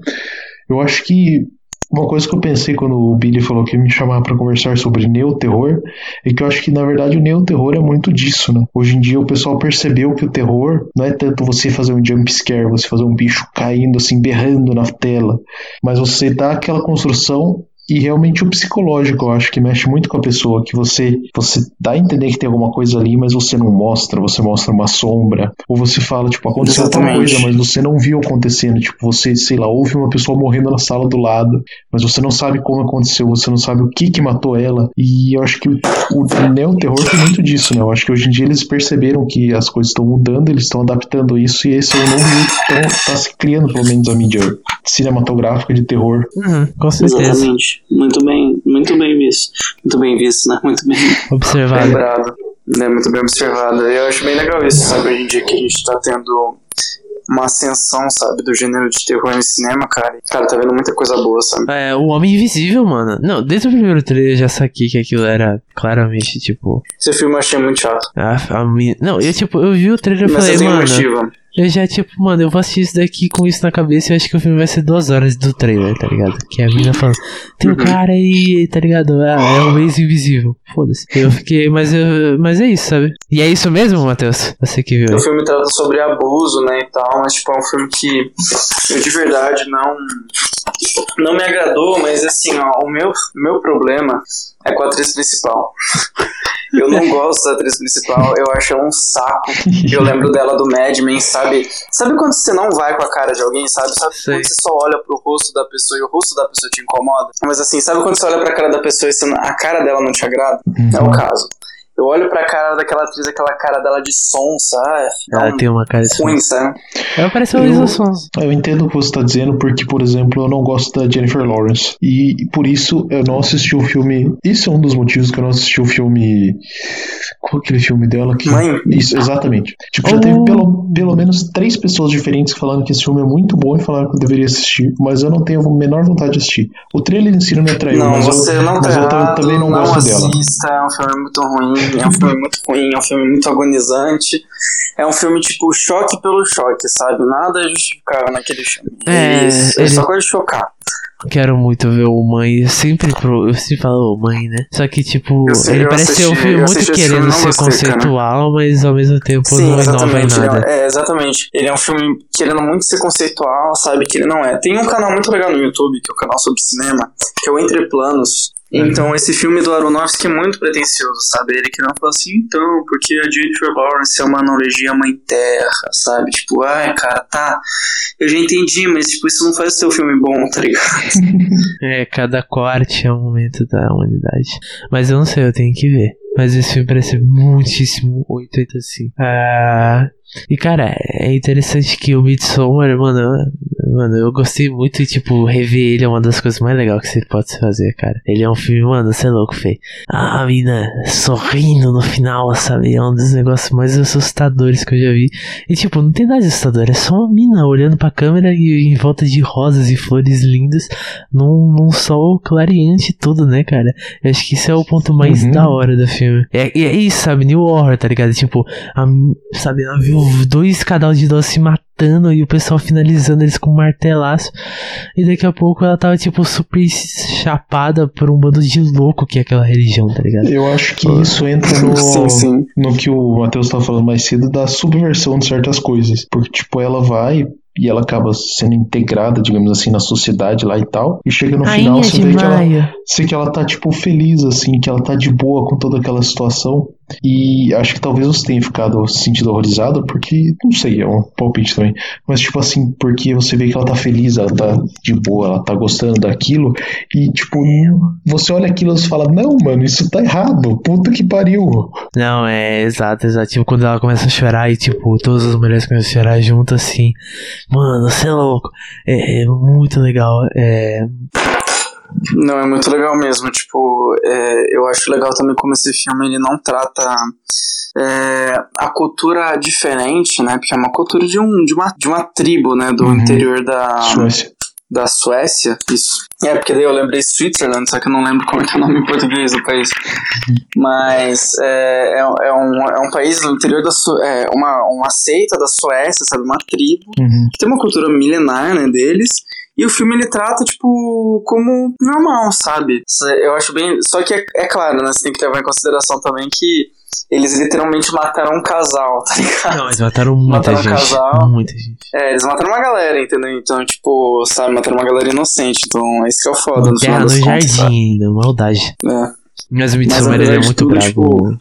S3: Eu acho que uma coisa que eu pensei quando o Billy falou que ia me chamar para conversar sobre neoterror é que eu acho que na verdade o neoterror é muito disso, né? Hoje em dia o pessoal percebeu que o terror não é tanto você fazer um jump scare, você fazer um bicho caindo assim, berrando na tela, mas você dá aquela construção e realmente o psicológico, eu acho que mexe muito com a pessoa, que você você dá a entender que tem alguma coisa ali, mas você não mostra, você mostra uma sombra, ou você fala, tipo, aconteceu alguma coisa, mas você não viu acontecendo, tipo, você, sei lá, ouve uma pessoa morrendo na sala do lado, mas você não sabe como aconteceu, você não sabe o que que matou ela, e eu acho que o, o neo-terror tem muito disso, né, eu acho que hoje em dia eles perceberam que as coisas estão mudando, eles estão adaptando isso, e esse é o novo então tá se criando, pelo menos, a mídia cinematográfica de terror.
S1: Uhum, com certeza.
S2: Exatamente. Muito bem, muito bem visto. Muito bem visto, né? Muito bem
S1: observado.
S2: Lembrado. Né? Muito bem observado. Eu acho bem legal isso, sabe? Hoje em dia que a gente tá tendo uma ascensão, sabe, do gênero de terror no cinema, cara. Cara, tá vendo muita coisa boa, sabe?
S1: É, o Homem Invisível, mano. Não, desde o primeiro trailer eu já saquei que aquilo era claramente, tipo.
S2: Esse filme eu achei muito chato.
S1: A, a minha... Não, eu tipo, eu vi o trailer e falei, mano. Eu já, tipo, mano, eu vou assistir isso daqui com isso na cabeça e eu acho que o filme vai ser duas horas do trailer, tá ligado? Que a mina falando, tem um cara aí, tá ligado? Ah, é o ex invisível. Foda-se. Eu fiquei, mas, eu, mas é isso, sabe? E é isso mesmo, Matheus? Você que viu.
S2: O filme trata sobre abuso, né, e tal, mas, tipo, é um filme que eu de verdade não. Não me agradou, mas assim, ó, o meu, meu problema é com a atriz principal. Eu não gosto da atriz principal, eu acho ela um saco. Eu lembro dela do Mad Men, sabe? Sabe quando você não vai com a cara de alguém, sabe? Sabe
S1: Sei.
S2: quando você só olha pro rosto da pessoa e o rosto da pessoa te incomoda? Mas assim, sabe quando você olha pra cara da pessoa e a cara dela não te agrada? É o caso. Eu olho pra cara daquela atriz, aquela cara dela de sonsa, ah,
S1: Ela
S2: é um
S1: tem uma cara de
S2: ruim, sabe?
S1: Ela parece uma
S3: Eu-
S1: Luísa Sons.
S3: Eu entendo o que você está dizendo, porque, por exemplo, eu não gosto da Jennifer Lawrence. E por isso eu não assisti o filme. Isso é um dos motivos que eu não assisti o filme. Qual é aquele filme dela? Que...
S2: Mãe?
S3: Isso, exatamente. Tipo, já
S1: Oh.
S3: teve pelo, pelo menos três pessoas diferentes falando que esse filme é muito bom e falaram que eu deveria assistir, mas eu não tenho a menor vontade de assistir. O trailer em si não me atraiu,
S2: Não,
S3: mas,
S2: você
S3: eu,
S2: não tá
S3: mas eu
S2: errado,
S3: também não,
S2: não
S3: gosto dela.
S2: assista, é um filme muito ruim, é um filme muito ruim, é um filme muito agonizante, é um filme tipo choque pelo choque, sabe? Nada é justificável naquele filme.
S1: É,
S2: Isso, ele
S1: ele-
S2: só gosta de chocar.
S1: Quero muito ver o Mãe. Eu sempre, pro, eu sempre falo Mãe, né? Só que, tipo,
S2: sei,
S1: ele parece ser um
S2: assisti-
S1: filme muito
S2: assisti
S1: querendo
S2: filme,
S1: ser
S2: gostei, cara.
S1: conceitual, mas ao mesmo tempo
S2: Sim,
S1: não inova em
S2: exatamente. ele
S1: nada.
S2: é, é, exatamente. Ele é um filme querendo muito ser conceitual, sabe? Que ele não é. Tem um canal muito legal no YouTube, que é o canal sobre cinema, que é o Entre Planos.
S1: Uhum.
S2: Então, esse filme do Aronofsky é muito pretencioso, sabe? Ele que não fala assim, então, porque a Jennifer Lawrence é uma analogia à Mãe Terra, sabe? Tipo, ai, cara, tá, eu já entendi, mas, tipo, isso não faz o seu filme bom, tá ligado?
S1: É, cada corte é um momento da humanidade. Mas eu não sei, eu tenho que ver. Mas esse filme parece muitíssimo 88 assim. Ah, e cara, é interessante que o Midsommar, mano, eu- mano, eu gostei muito e, tipo, rever ele é uma das coisas mais legais que você pode fazer, cara. Ele é um filme, mano, você é louco, Fê. A mina sorrindo no final, sabe? É um dos negócios mais assustadores que eu já vi. E, tipo, não tem nada de assustador, é só uma mina olhando pra câmera e em volta de rosas e flores lindas num, num sol clareante e tudo, né, cara? Eu acho que isso é o ponto mais
S3: Uhum.
S1: da hora do filme. É, e é isso, sabe? New Horror, tá ligado? Tipo, a, sabe, ela viu dois cadal de idosos se matando e o pessoal finalizando eles com um martelaço. E daqui a pouco ela tava, tipo, super chapada por um bando de louco que é aquela religião, tá ligado?
S3: Eu acho que isso entra no,
S2: Sim, sim.
S3: no que o Matheus estava falando mais cedo da subversão de certas coisas. Porque, tipo, ela vai e ela acaba sendo integrada, digamos assim, na sociedade lá e tal. E chega no final,
S1: Rainha
S3: você
S1: de
S3: vê que ela, você que ela tá, tipo, feliz, assim, que ela tá de boa com toda aquela situação. E acho que talvez você tenha ficado se sentindo horrorizado, porque, não sei, é um palpite também. Mas, tipo assim, porque você vê que ela tá feliz, ela tá de boa, ela tá gostando daquilo. E, tipo, você olha aquilo e você fala, não, mano, isso tá errado. Puta que pariu.
S1: Não, é exato, exato. Tipo, quando ela começa a chorar e, tipo, todas as mulheres começam a chorar junto, assim. Mano, você é louco. É, é muito legal. É.
S2: Não, é muito legal mesmo. Tipo, é, eu acho legal também como esse filme ele não trata é, a cultura diferente, né? Porque é uma cultura de, um, de, uma, de uma tribo, né? Do
S3: Uhum.
S2: interior da,
S3: Suécia.
S2: da Suécia. Isso. É, porque daí eu lembrei Switzerland, só que eu não lembro como é que é o nome em português do país. Mas é, é, é um, é um país no interior da Su é uma, uma seita da Suécia, sabe? Uma tribo
S3: Uhum.
S2: que tem uma cultura milenar, né, deles. E o filme ele trata, tipo, como normal, sabe? Eu acho bem. Só que é, é claro, né? Você tem que levar em consideração também que eles literalmente mataram um casal, tá ligado?
S1: Não, eles mataram muita
S2: Mataram um
S1: gente.
S2: casal.
S1: Muita gente.
S2: É, eles mataram uma galera, entendeu? Então, tipo, sabe, mataram uma galera inocente. Então, esse que é o foda no
S1: Terra
S2: final
S1: no
S2: contas,
S1: jardim ainda, maldade.
S2: É.
S1: Mas o Midsommar é muito
S2: tudo,
S1: bravo.
S2: tipo,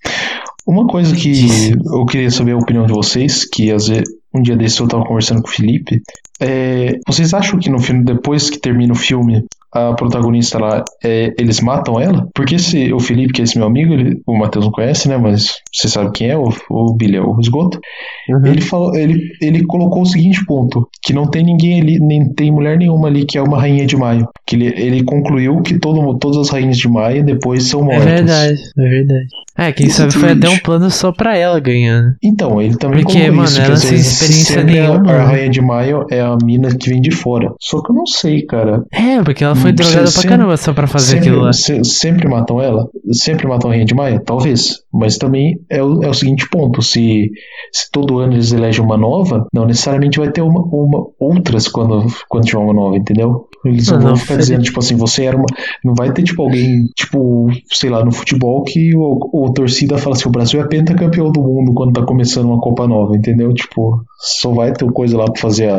S3: Uma coisa que eu queria saber a opinião de vocês, que às vezes, um dia desse eu tava conversando com o Felipe, é, vocês acham que no filme, depois que termina o filme, a protagonista lá, é, eles matam ela? Porque se o Felipe, que é esse meu amigo, ele- o Matheus não conhece, né? Mas você sabe quem é, o, o Billy é o esgoto.
S1: Uhum.
S3: Ele, falou, ele, ele colocou o seguinte ponto: que não tem ninguém ali, nem tem mulher nenhuma ali que é uma rainha de maio. Que ele, ele concluiu que todo, todas as rainhas de maio depois são
S1: É
S3: mortas.
S1: verdade, é verdade. É, quem sabe foi até um plano só pra ela ganhar, né?
S3: Então, ele também
S1: Porque,
S3: colocou
S1: mano,
S3: isso, que
S1: ela
S3: às
S1: sem
S3: vezes
S1: experiência
S3: a-
S1: nenhuma,
S3: A,
S1: né?
S3: rainha de maio é a mina que vem de fora. Só que eu não sei, cara.
S1: É, porque ela foi drogada
S3: se-
S1: pra caramba só pra fazer
S3: sempre,
S1: aquilo lá.
S3: se- sempre matam ela? Sempre matam a Rainha de Maia? Talvez. Mas também é o, é o seguinte ponto: se, se todo ano eles elegem uma nova, não necessariamente vai ter uma, uma outras quando, quando tiver uma nova, entendeu? Eles não,
S1: Não,
S3: vão
S1: não,
S3: ficar dizendo, tipo assim, você era uma. Não vai ter, tipo, alguém, tipo, sei lá, no futebol que o, o torcida fala assim: o Brasil é pentacampeão do mundo quando tá começando uma Copa Nova, entendeu? Tipo, só vai ter coisa lá pra fazer a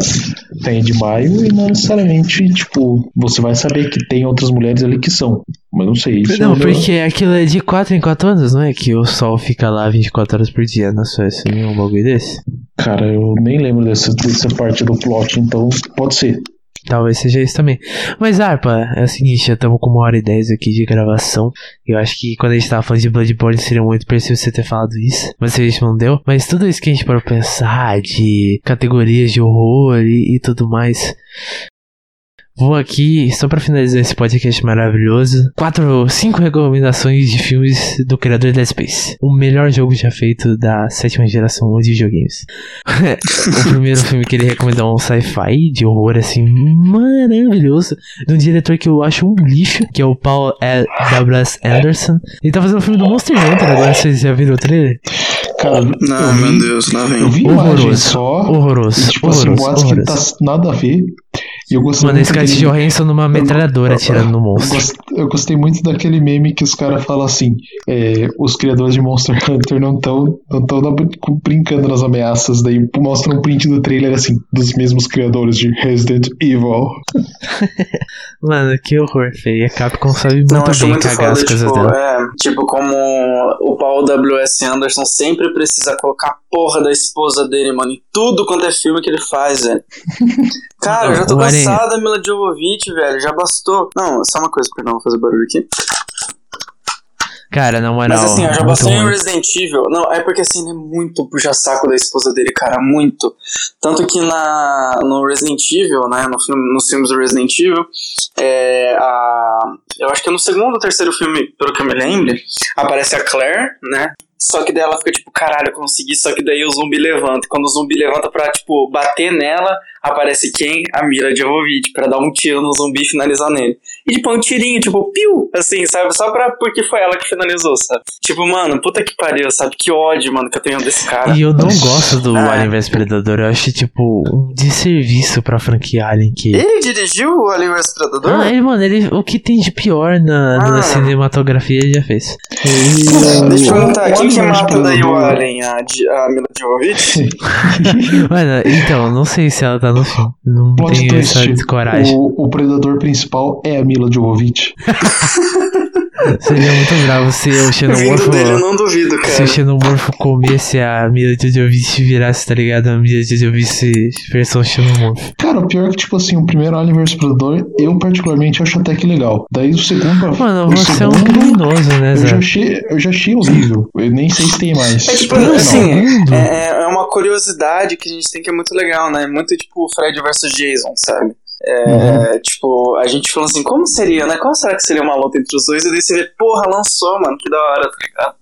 S3: Rainha de Maio e não necessariamente, tipo, você vai saber que tem outras mulheres ali que são. Mas não sei. Isso
S1: Não,
S3: eu-
S1: porque aquilo é de 4 em 4 anos, não é? Que o sol fica lá 24 horas por dia na Suécia, não é um bagulho desse?
S3: Cara, eu nem lembro dessa, dessa parte do plot, então pode ser.
S1: Talvez seja isso também. Mas, Arpa, é o seguinte, já estamos com uma hora e dez aqui de gravação. Eu acho que quando a gente tava falando de Bloodborne seria muito preciso você ter falado isso. Mas a gente não deu. Mas tudo isso que a gente pode pensar de categorias de horror e, e tudo mais. Vou aqui, só pra finalizar esse podcast maravilhoso, quatro, cinco recomendações de filmes do criador de Dead Space. O melhor jogo já feito da sétima geração de videogames. o primeiro filme que ele recomendou é um sci-fi de horror, assim, maravilhoso. De um diretor que eu acho um lixo, que é o Paul L. W.S. Anderson. Ele tá fazendo um filme do Monster Hunter agora, vocês já viram o trailer?
S3: Cara,
S2: Não,
S3: eu
S2: meu
S3: vi,
S2: Deus, lá vem.
S3: eu vi
S1: Horroroso.
S3: só.
S1: Horroroso,
S3: E, tipo assim,
S1: horroroso,
S3: boatos que
S1: horroroso.
S3: tá nada a ver. E eu gostei
S1: Mano,
S3: muito
S1: Scarlett Johansson numa metralhadora atirando no
S3: Eu
S1: monstro.
S3: Eu gostei muito daquele meme que os caras falam assim: é, os criadores de Monster Hunter não estão não tão brincando nas ameaças, daí mostra um print do trailer assim, dos mesmos criadores de Resident Evil.
S1: Mano, que horror, feio. A Capcom sabe muito
S2: Não,
S1: bem
S2: muito
S1: cagar as coisas
S2: tipo,
S1: dela.
S2: é, tipo, como o Paul W.S. Anderson sempre precisa colocar a porra da esposa dele, mano, em tudo quanto é filme que ele faz, velho. Cara, eu já tô
S1: O Aranha-
S2: cansado da Mila Jovovich, velho, já bastou. Não, só uma coisa, perdão, vou fazer barulho aqui.
S1: Cara, na moral.
S2: Mas assim, eu já bastou em. Resident Evil. Não, é porque assim, ele é muito puxa-saco da esposa dele, cara, muito. Tanto que na, no Resident Evil, né, no filme, nos filmes do Resident Evil, é, a, eu acho que é no segundo ou terceiro filme, pelo que eu me lembro, aparece a Claire, né, só que daí ela fica tipo, caralho, eu consegui, só que daí o zumbi levanta. Quando o zumbi levanta pra, tipo, bater nela, aparece quem? A Mira Jovovich, pra dar um tiro no zumbi e finalizar nele. E tipo, é um tirinho, tipo, piu, assim, sabe? Só pra, porque foi ela que finalizou, sabe? Tipo, mano, puta que pariu, sabe? Que ódio, mano, que eu tenho desse cara.
S1: E eu não gosto do
S2: Ah.
S1: Alien vs Predador. Eu acho, tipo, um desserviço pra franquia Alien que.
S2: Ele dirigiu o Alien vs Predador?
S1: Ah, ele, mano, ele, o que tem de pior na, na
S2: Ah.
S1: cinematografia ele já fez.
S2: Deixa eu perguntar, quem que mata daí o. Alien? A, a Mila Jovovich?
S1: Mano, então, não sei se ela tá no filme. Não
S3: Plot
S1: tenho
S3: twist:
S1: essa coragem.
S3: o, o predador principal é a Mila Jovovich.
S1: Seria muito bravo se o xenomorfo.
S2: dele, eu não duvido,
S1: Se
S2: cara.
S1: o xenomorfo comesse a Mila Jojovic e virasse, tá ligado? A Mila Jojovic versão xenomorfo.
S3: Cara, o pior é que, tipo assim, o primeiro Alien vs Predador, eu particularmente acho até que legal. Daí o segundo.
S1: Mano,
S3: o
S1: você é um
S3: segundo,
S1: criminoso, né,
S3: Eu já,
S1: Zé?
S3: achei, eu já achei horrível. Eu nem sei se tem mais.
S2: É tipo,
S1: Não,
S2: assim,
S1: segundo.
S2: é, é uma curiosidade que a gente tem que é muito legal, né? Muito tipo Fred versus Jason, sabe? É,
S3: Uhum.
S2: Tipo, a gente falando assim, como seria, né? Como será que seria uma luta entre os dois? E daí você vê, porra, lançou, mano, que da hora, tá ligado?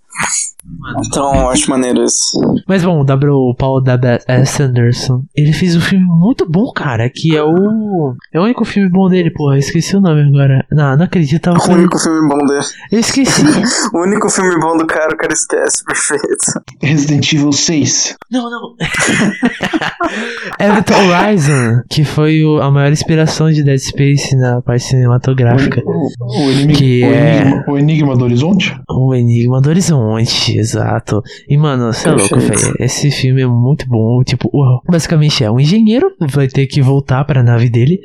S2: Então, acho maneiro isso.
S1: Mas bom, o W, o Paul W.S. Anderson, ele fez um filme muito bom, cara, que é o. É o único filme bom dele, porra. Eu esqueci o nome agora. Não, não acredito. Tava
S2: O
S1: com...
S2: único filme bom dele.
S1: Eu esqueci.
S2: O único filme bom do cara, o cara esquece, perfeito.
S3: Resident Evil 6.
S1: não, não. Everton Horizon, que foi o- a maior inspiração de Dead Space na parte cinematográfica.
S3: O, o, inimigo,
S1: Que
S3: o,
S1: é-
S3: enigma, o Enigma do Horizonte?
S1: O Enigma do Horizonte, exato. E, mano, você é louco, velho. Esse filme é muito bom. Tipo, basicamente é um engenheiro, vai ter que voltar pra nave dele.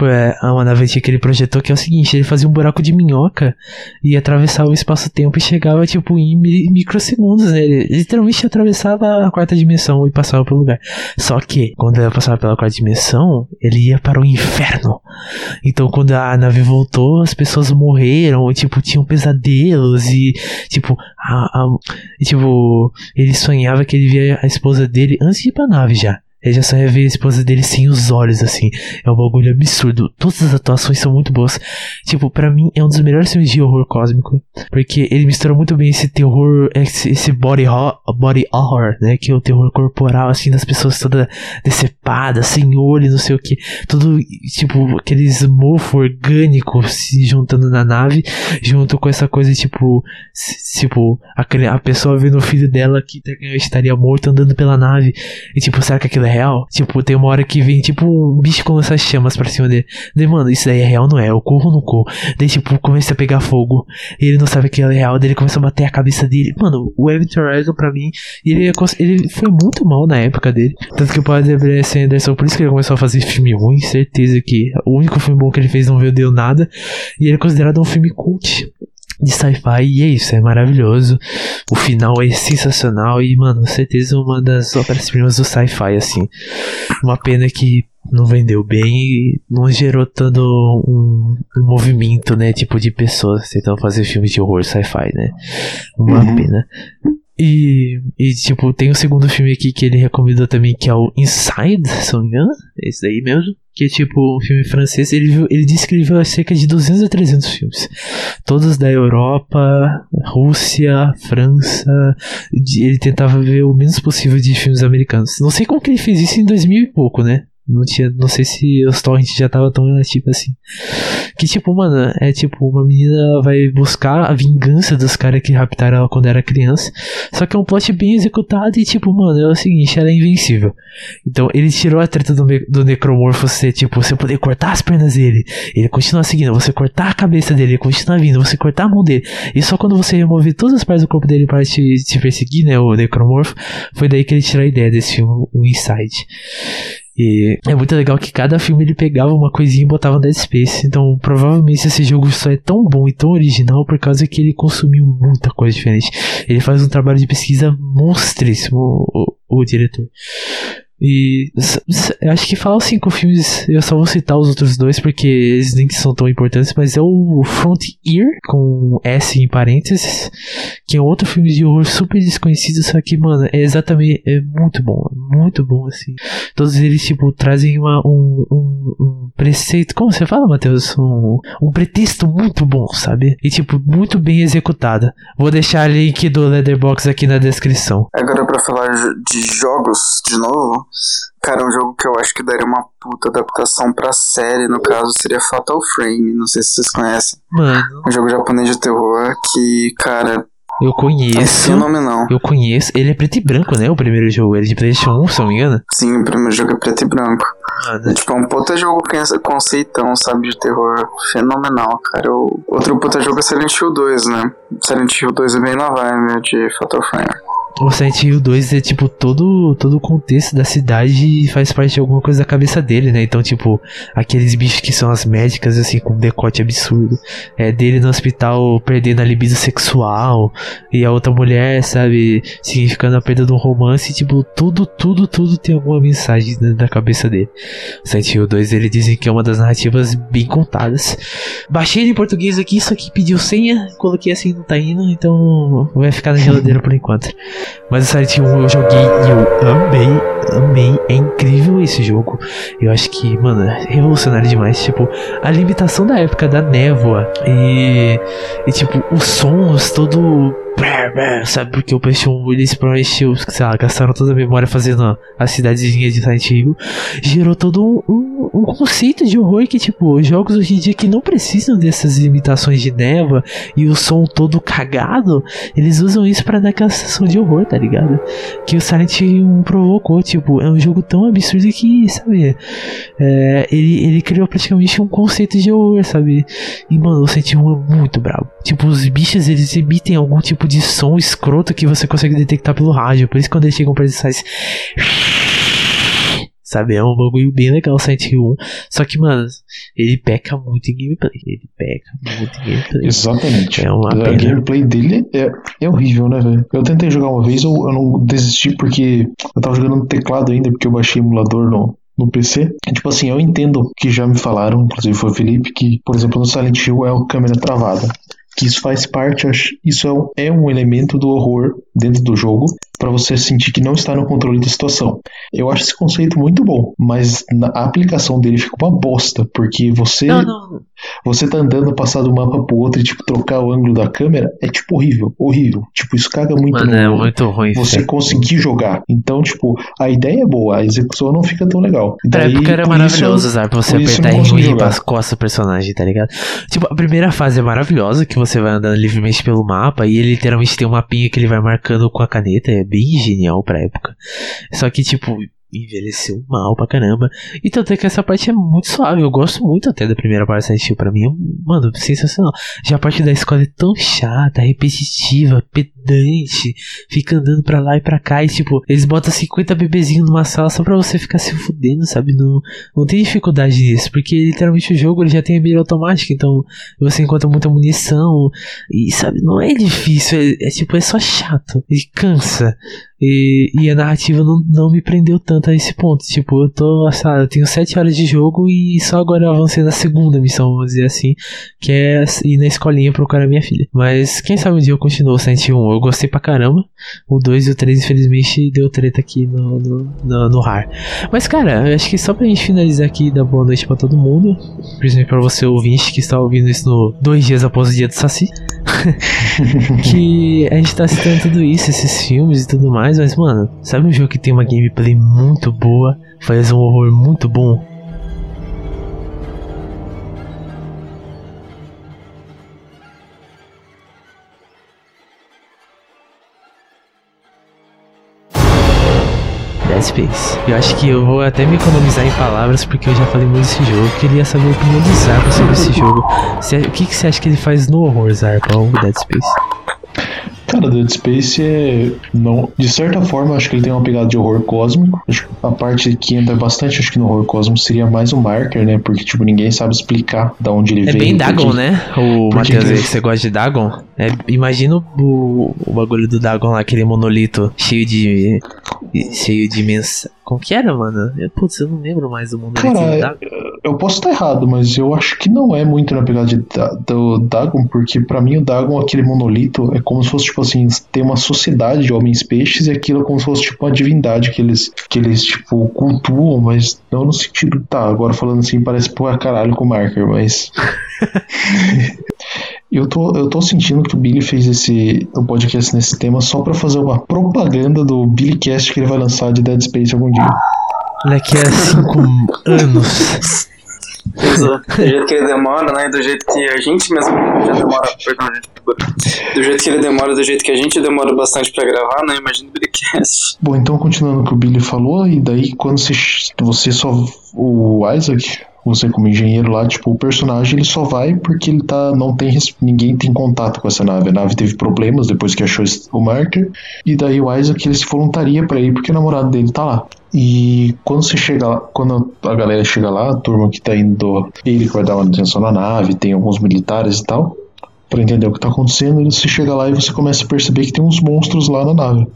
S1: Pra- a uma nave antiga que ele projetou, que é o seguinte: ele fazia um buraco de minhoca e atravessava o espaço-tempo e chegava, tipo, em mi- microsegundos, né? Ele literalmente atravessava a quarta dimensão e passava pelo lugar. Só que, quando ele passava pela quarta dimensão, ele ia para o inferno. Então, quando a nave voltou, as pessoas morreram, tipo, tinham pesadelos e, tipo, a, a- e, tipo, ele sonhava que ele via a esposa dele antes de ir pra nave já. Ele já só ver a esposa dele sem os olhos, assim. É um bagulho absurdo. Todas as atuações são muito boas. Tipo, para mim é um dos melhores filmes de horror cósmico. Porque ele mistura muito bem esse terror, esse, esse body, horror, body horror, né? Que é o terror corporal, assim, das pessoas toda decepadas, sem olho, não sei o que. Tudo, tipo, aqueles mofo orgânico se juntando na nave, junto com essa coisa, tipo, tipo, a, a pessoa vendo o filho dela que estaria morto andando pela nave. E tipo, será que aquilo é real? Tipo, tem uma hora que vem, tipo, um bicho com essas chamas pra cima dele. Daí, mano, isso daí é real, não é? Eu corro ou não corro? Daí, tipo, começa a pegar fogo. E ele não sabe que é real. Daí ele começa a bater a cabeça dele. Mano, o Event Horizon, pra mim, ele, é ele foi muito mal na época dele. Tanto que o Paul S. Anderson, por isso que ele começou a fazer filme ruim. Certeza que o único filme bom que ele fez não veio deu nada. E ele é considerado um filme cult de sci-fi e é isso, é maravilhoso. O final é sensacional e, mano, com certeza uma das óperas-primas do sci-fi, assim. Uma pena que não vendeu bem e não gerou tanto um, um, movimento, né, tipo de pessoas tentando fazer filmes de horror sci-fi, né. Uma uhum. pena. E, e, tipo, tem um segundo filme aqui que ele recomendou também, que é o Inside, se não me engano. Esse daí mesmo. Que é tipo um filme francês. Ele, viu, ele disse que ele viu cerca de 200 a 300 filmes. Todos da Europa, Rússia, França. Ele tentava ver o menos possível de filmes americanos. Não sei como que ele fez isso em 2000 e pouco, né? Não tinha, não sei se os torrents já tava tão tipo assim. Que tipo, mano, é tipo, uma menina vai buscar a vingança dos caras que raptaram ela quando era criança. Só que é um plot bem executado e tipo, mano, é o seguinte, ela é invencível. Então ele tirou a treta do, do necromorfo ser tipo, você poder cortar as pernas dele, ele continua seguindo, você cortar a cabeça dele, ele continua vindo, você cortar a mão dele. E só quando você remover todas as partes do corpo dele para te, te perseguir, né, o necromorfo, foi daí que ele tirou a ideia desse filme, o Inside. E é muito legal que cada filme ele pegava uma coisinha e botava no Dead Space. Então, provavelmente esse jogo só é tão bom e tão original por causa que ele consumiu muita coisa diferente. Ele faz um trabalho de pesquisa monstríssimo, o, o, o diretor. E acho que fala cinco filmes, eu só vou citar os outros dois porque eles nem são tão importantes, mas é o Frontier, com S em parênteses, que é outro filme de horror super desconhecido, só que, mano, é exatamente, é muito bom, muito bom, assim. Todos eles, tipo, trazem uma, um, um, um preceito, como você fala, Matheus? Um, um pretexto muito bom, sabe? E, tipo, muito bem executada. Vou deixar o link do Leatherbox aqui na descrição.
S2: Agora, pra falar de jogos, de novo, Cara, um jogo que eu acho que daria uma puta adaptação pra série, no caso, seria Fatal Frame. Não sei se vocês conhecem.
S1: Mano.
S2: Um jogo japonês de terror que, cara.
S1: Eu conheço.
S2: É fenomenal.
S1: Eu conheço. Ele é preto e branco, né? O primeiro jogo. Ele é de PlayStation 1, se não me engano.
S2: Sim, o primeiro jogo é preto e branco. Mano. É, tipo, é um puta jogo que é conceitão, sabe? De terror fenomenal, cara. O outro puta jogo é Silent Hill 2, né? Silent Hill 2 é bem na vibe de Fatal Frame.
S1: O Silent Hill 2 é tipo todo, todo o contexto da cidade faz parte de alguma coisa da cabeça dele, né? Então, tipo, aqueles bichos que são as médicas, assim, com um decote absurdo. É dele no hospital perdendo a libido sexual. E a outra mulher, sabe, significando a perda de um romance. Tipo, tudo, tudo, tudo tem alguma mensagem dentro da cabeça dele. O Silent Hill 2, ele dizem que é uma das narrativas bem contadas. Baixei em português aqui, só que pediu senha, coloquei assim, não tá indo, então vai ficar na geladeira por enquanto. Mas o Silent Hill eu joguei e eu amei, amei. É incrível esse jogo. Eu acho que, mano, é revolucionário demais. Tipo, a limitação da época da névoa e, e tipo, os sons todo sabe? Porque o PlayStation eles provavelmente, sei lá, gastaram toda a memória fazendo a cidadezinha de Silent Hill. Gerou todo um, um, um, conceito de horror que, tipo, jogos hoje em dia que não precisam dessas limitações de neva e o som todo cagado, eles usam isso para dar aquela sensação de horror, tá ligado? Que o Silent Hill provocou, tipo, é um jogo tão absurdo que, sabe? É, ele, ele criou praticamente um conceito de horror, sabe? E, mano, o Hill é muito brabo. Tipo, os bichos eles emitem algum tipo de som escroto que você consegue detectar pelo rádio. Por isso quando eles chegam pra eles faz. Sabe, é um bagulho bem legal o Silent Hill 1. Só que, mano, ele peca muito em gameplay. Ele peca muito em gameplay.
S3: Exatamente. É uma a gameplay dele é, é horrível, né, velho? Eu tentei jogar uma vez, eu, eu não desisti porque eu tava jogando no teclado ainda, porque eu baixei emulador no, no PC. Tipo assim, eu entendo que já me falaram, inclusive foi o Felipe, que, por exemplo, no Silent Hill é o câmera travada que isso faz parte, isso é um, é um elemento do horror dentro do jogo para você sentir que não está no controle da situação. Eu acho esse conceito muito bom, mas a aplicação dele fica uma bosta, porque você não, não. Você tá andando passar do mapa pro outro e tipo trocar o ângulo da câmera é tipo horrível, horrível. Tipo, isso caga muito
S1: Mano, no, é muito ruim.
S3: Você conseguir jogar. Então, tipo, a ideia é boa, a execução não fica tão legal.
S1: E daí, época era maravilhoso usar pra você apertar R1 e as costas do personagem, tá ligado? Tipo, a primeira fase é maravilhosa, que você vai andando livremente pelo mapa e ele literalmente tem um mapinha que ele vai marcando com a caneta, é bem genial pra época. Só que, tipo, envelheceu mal pra caramba. E tanto é que essa parte é muito suave. Eu gosto muito até da primeira parte Silent Hill. Pra mim, mano, sensacional. Já a parte da escola é tão chata, repetitiva, pedante. Fica andando pra lá e pra cá. E tipo, eles botam 50 bebezinhos numa sala só pra você ficar se fudendo, sabe? Não, não tem dificuldade nisso. Porque literalmente o jogo ele já tem a mira automática. Então você encontra muita munição. E sabe, não é difícil. É, é tipo, é só chato. Ele cansa. E, e a narrativa não, não me prendeu tanto a esse ponto. Tipo, eu tô, sabe, eu tenho 7 horas de jogo e só agora eu avancei na segunda missão, vamos dizer assim, que é ir na escolinha procurar minha filha. Mas quem sabe um dia eu continuo o 101. Eu gostei pra caramba. O 2 e o 3, infelizmente, deu treta aqui no, no, no, no RAR. Mas, cara, acho que só pra gente finalizar aqui, dar boa noite pra todo mundo. Principalmente pra você ouvinte que está ouvindo isso no dois dias após o dia do Saci. que a gente tá citando tudo isso, esses filmes e tudo mais, mas mano, sabe um jogo que tem uma gameplay muito boa, faz um horror muito bom? Dead Space. Eu acho que eu vou até me economizar em palavras porque eu já falei muito desse jogo. Queria saber a opinião do Zarpa sobre esse jogo. o que, que você acha que ele faz no horror, Zarpa, o Dead Space?
S3: Cara, Dead Space é. Não, de certa forma, acho que ele tem uma pegada de horror cósmico. Acho que a parte que entra bastante, acho que no horror cósmico seria mais um marker, né? Porque, tipo, ninguém sabe explicar de onde ele
S1: é
S3: veio.
S1: É bem Dagon, porque, né? O Matheus, que... você gosta de Dagon? É, imagina o, o bagulho do Dagon lá, aquele monolito cheio de. cheio de mensagem como que era, mano? Eu, putz, eu não lembro mais do mundo
S3: Cara, eu posso estar errado, mas eu acho que não é muito na pegada de, do Dagon, porque para mim o Dagon, aquele monolito, é como se fosse, tipo assim, ter uma sociedade de homens peixes e aquilo é como se fosse, tipo, uma divindade que eles, que eles tipo, cultuam, mas não no sentido, tá, agora falando assim, parece porra caralho com o Marker, mas. Eu tô, eu tô sentindo que o Billy fez esse o podcast nesse tema só para fazer uma propaganda do Billy Cast que ele vai lançar de Dead Space algum dia.
S1: Daqui a cinco anos.
S2: Do jeito que ele demora, né? Do jeito que a gente mesmo já demora. Perdão, gente. Do jeito que ele demora, do jeito que a gente demora bastante pra gravar, né? Imagina o Billycast.
S3: Bom, então continuando o que o Billy falou, e daí quando você, você só. O Isaac, você como engenheiro lá, tipo, o personagem ele só vai porque ele tá não tem ninguém tem contato com essa nave. A nave teve problemas depois que achou o marker e daí o Isaac ele se voluntaria para ir porque o namorado dele tá lá. E quando você chega lá, quando a galera chega lá, a turma que tá indo, ele que vai dar uma atenção na nave, tem alguns militares e tal, para entender o que tá acontecendo, você chega lá e você começa a perceber que tem uns monstros lá na nave.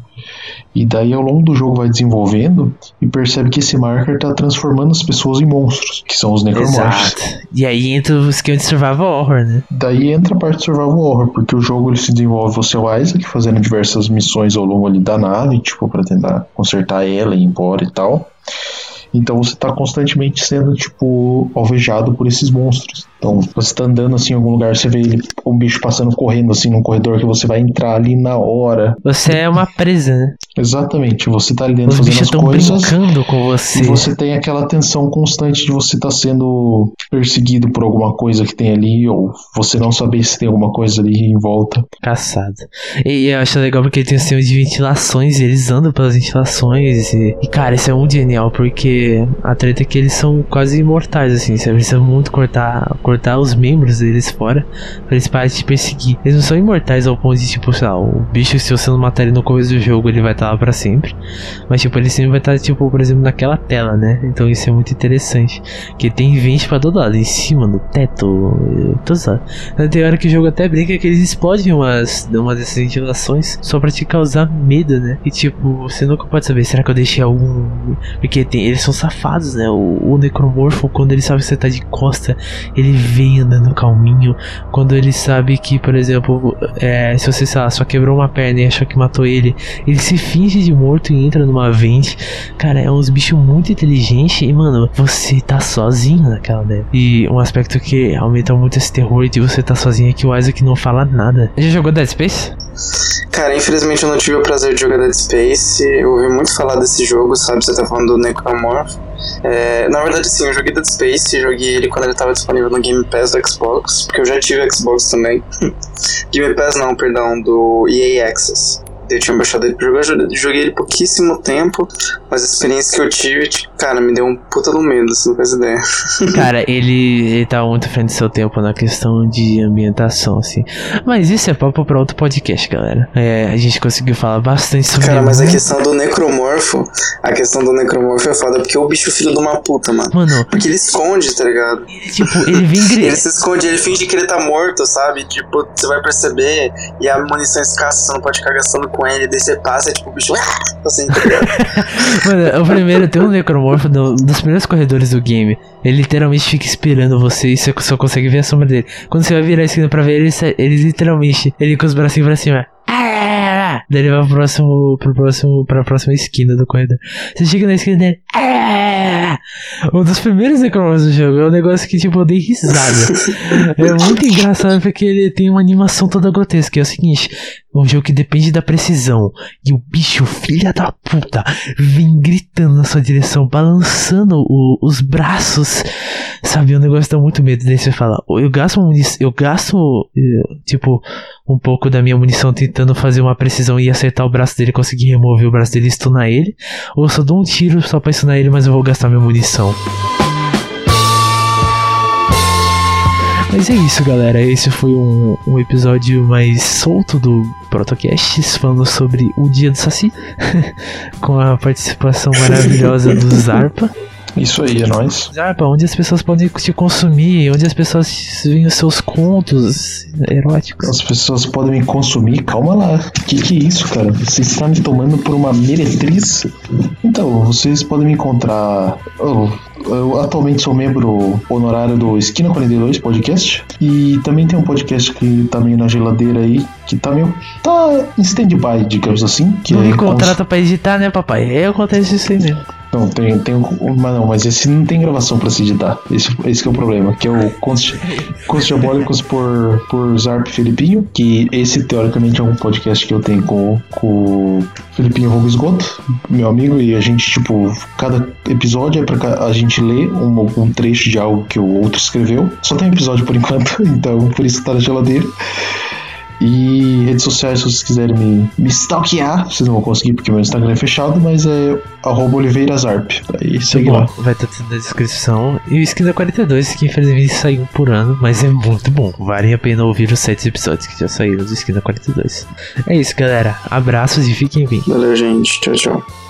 S3: E daí ao longo do jogo vai desenvolvendo e percebe que esse marker tá transformando as pessoas em monstros, que são os necromorphs. Exato.
S1: E aí entra o esquema de survival horror, né?
S3: Daí entra a parte de survival horror, porque o jogo ele se desenvolve você é o Isaac fazendo diversas missões ao longo ali da nave, tipo para tentar consertar ela e ir embora e tal. Então você tá constantemente sendo, tipo, alvejado por esses monstros. Então, você tá andando assim em algum lugar, você vê ele, um bicho passando correndo assim num corredor que você vai entrar ali na hora.
S1: Você é uma presa, né?
S3: Exatamente, você tá ali dentro Os fazendo as coisas.
S1: brincando com você.
S3: E você tem aquela tensão constante de você estar tá sendo perseguido por alguma coisa que tem ali, ou você não saber se tem alguma coisa ali em volta.
S1: Caçado. E eu acho legal porque ele tem um sistema de ventilações, e eles andam pelas ventilações. E, e cara, isso é muito genial, porque a treta é que eles são quase imortais, assim. Você precisa muito cortar, cortar os membros deles fora pra eles pararem de te perseguir. Eles não são imortais ao ponto de, tipo, sei lá, o bicho, se você não matar ele no começo do jogo, ele vai estar tá lá pra sempre. Mas, tipo, ele sempre vai estar, tá, tipo, por exemplo, naquela tela, né? Então isso é muito interessante. Que tem vente pra todo lado, em cima, no teto, todos lados. Então, tem hora que o jogo até brinca que eles explodem umas, uma dessas ventilações só pra te causar medo, né? E, tipo, você nunca pode saber, será que eu deixei algum. Porque tem, eles são safados, né? O, o necromorfo, quando ele sabe que você tá de costa, ele vem andando calminho. Quando ele sabe que, por exemplo, é, se você, sei lá, só quebrou uma perna e achou que matou ele, ele se finge de morto e entra numa vente. Cara, é uns bichos muito inteligentes e, mano, você tá sozinho naquela neve. E um aspecto que aumenta muito esse terror de você tá sozinho é que o Isaac não fala nada. Já jogou Dead Space?
S2: Cara, infelizmente eu não tive o prazer de jogar Dead Space. Eu ouvi muito falar desse jogo, sabe? Você tá falando do Necromorph. É, na verdade, sim, eu joguei Dead Space, joguei ele quando ele estava disponível no Game Pass do Xbox, porque eu já tive Xbox também. Game Pass não, perdão, do EA Access. Eu tinha baixado ele pra jogar, joguei ele pouquíssimo tempo, mas a experiência que eu tive, tipo, cara, me deu um puta do medo, você não faz ideia.
S1: cara, ele, ele tá muito frente do seu tempo na questão de ambientação, assim. Mas isso é papo pra outro podcast, galera. É, a gente conseguiu falar bastante sobre
S2: Cara, mas a questão do necromorfo, a questão do necromorfo é foda, porque o bicho é filho de uma puta, mano.
S1: Mano.
S2: Porque ele esconde, tá ligado?
S1: Tipo, ele vem gritando.
S2: ele se esconde, ele finge que ele tá morto, sabe? Tipo, você vai perceber e a munição escassa, você não pode ficar gastando com ele, daí você passa tipo, o bicho. Assim, tá?
S1: Mano, o primeiro tem um necromorfo no, dos primeiros corredores do game. Ele literalmente fica esperando você e você só consegue ver a sombra dele. Quando você vai virar a esquina pra ver ele, ele literalmente, ele com os bracinhos pra cima. Daí ele vai pro próximo, pro próximo, pra próxima esquina do corredor. Você chega na esquina dele. Um dos primeiros necromorphos do jogo é um negócio que, tipo, eu dei risada. é muito engraçado porque ele tem uma animação toda grotesca. É o seguinte: é um jogo que depende da precisão. E o bicho, filha da puta, vem gritando na sua direção, balançando o, os braços. Sabe, o negócio dá muito medo. Daí você fala, eu gasto eu gasto, tipo, um pouco da minha munição tentando fazer uma precisão e acertar o braço dele, conseguir remover o braço dele e stunar ele. Ou só dou um tiro só pra stunar ele, mas eu vou gastar minha munição. Mas é isso, galera. Esse foi um, um episódio mais solto do Protocast, falando sobre o Dia do Saci, com a participação maravilhosa do Zarpa.
S3: Isso aí, é nóis.
S1: Zarpa, onde as pessoas podem te consumir, onde as pessoas veem os seus contos eróticos.
S3: As pessoas podem me consumir? Calma lá. Que que é isso, cara? Você está me tomando por uma meretriz? Então, vocês podem me encontrar. Oh, eu atualmente sou membro honorário do Esquina 42 podcast. E também tem um podcast que tá meio na geladeira aí, que tá meio. tá em stand-by, digamos assim. Que
S1: não
S3: é
S1: me contrata cons... pra editar, né, papai? Eu acontece isso aí mesmo.
S3: Não, tem, tem um, mas não, mas esse não tem gravação pra se editar. Esse, esse é o problema, que é o Contos Diabólicos por, por Zarp Felipinho, que esse teoricamente é um podcast que eu tenho com, com o Felipinho Rogo Esgoto, meu amigo, e a gente, tipo, cada episódio é pra a gente ler um, um trecho de algo que o outro escreveu. Só tem episódio por enquanto, então por isso tá na geladeira. E redes sociais, se vocês quiserem me, me stalkear, vocês não vão conseguir porque meu Instagram é fechado, mas é oliveirasarp. Aí segue lá.
S1: Vai estar tudo na descrição. E o Skin da 42, que infelizmente saiu por ano, mas é muito bom. Vale a pena ouvir os sete episódios que já saíram do Skin da 42. É isso, galera. Abraços e fiquem bem.
S2: Valeu, gente. Tchau, tchau.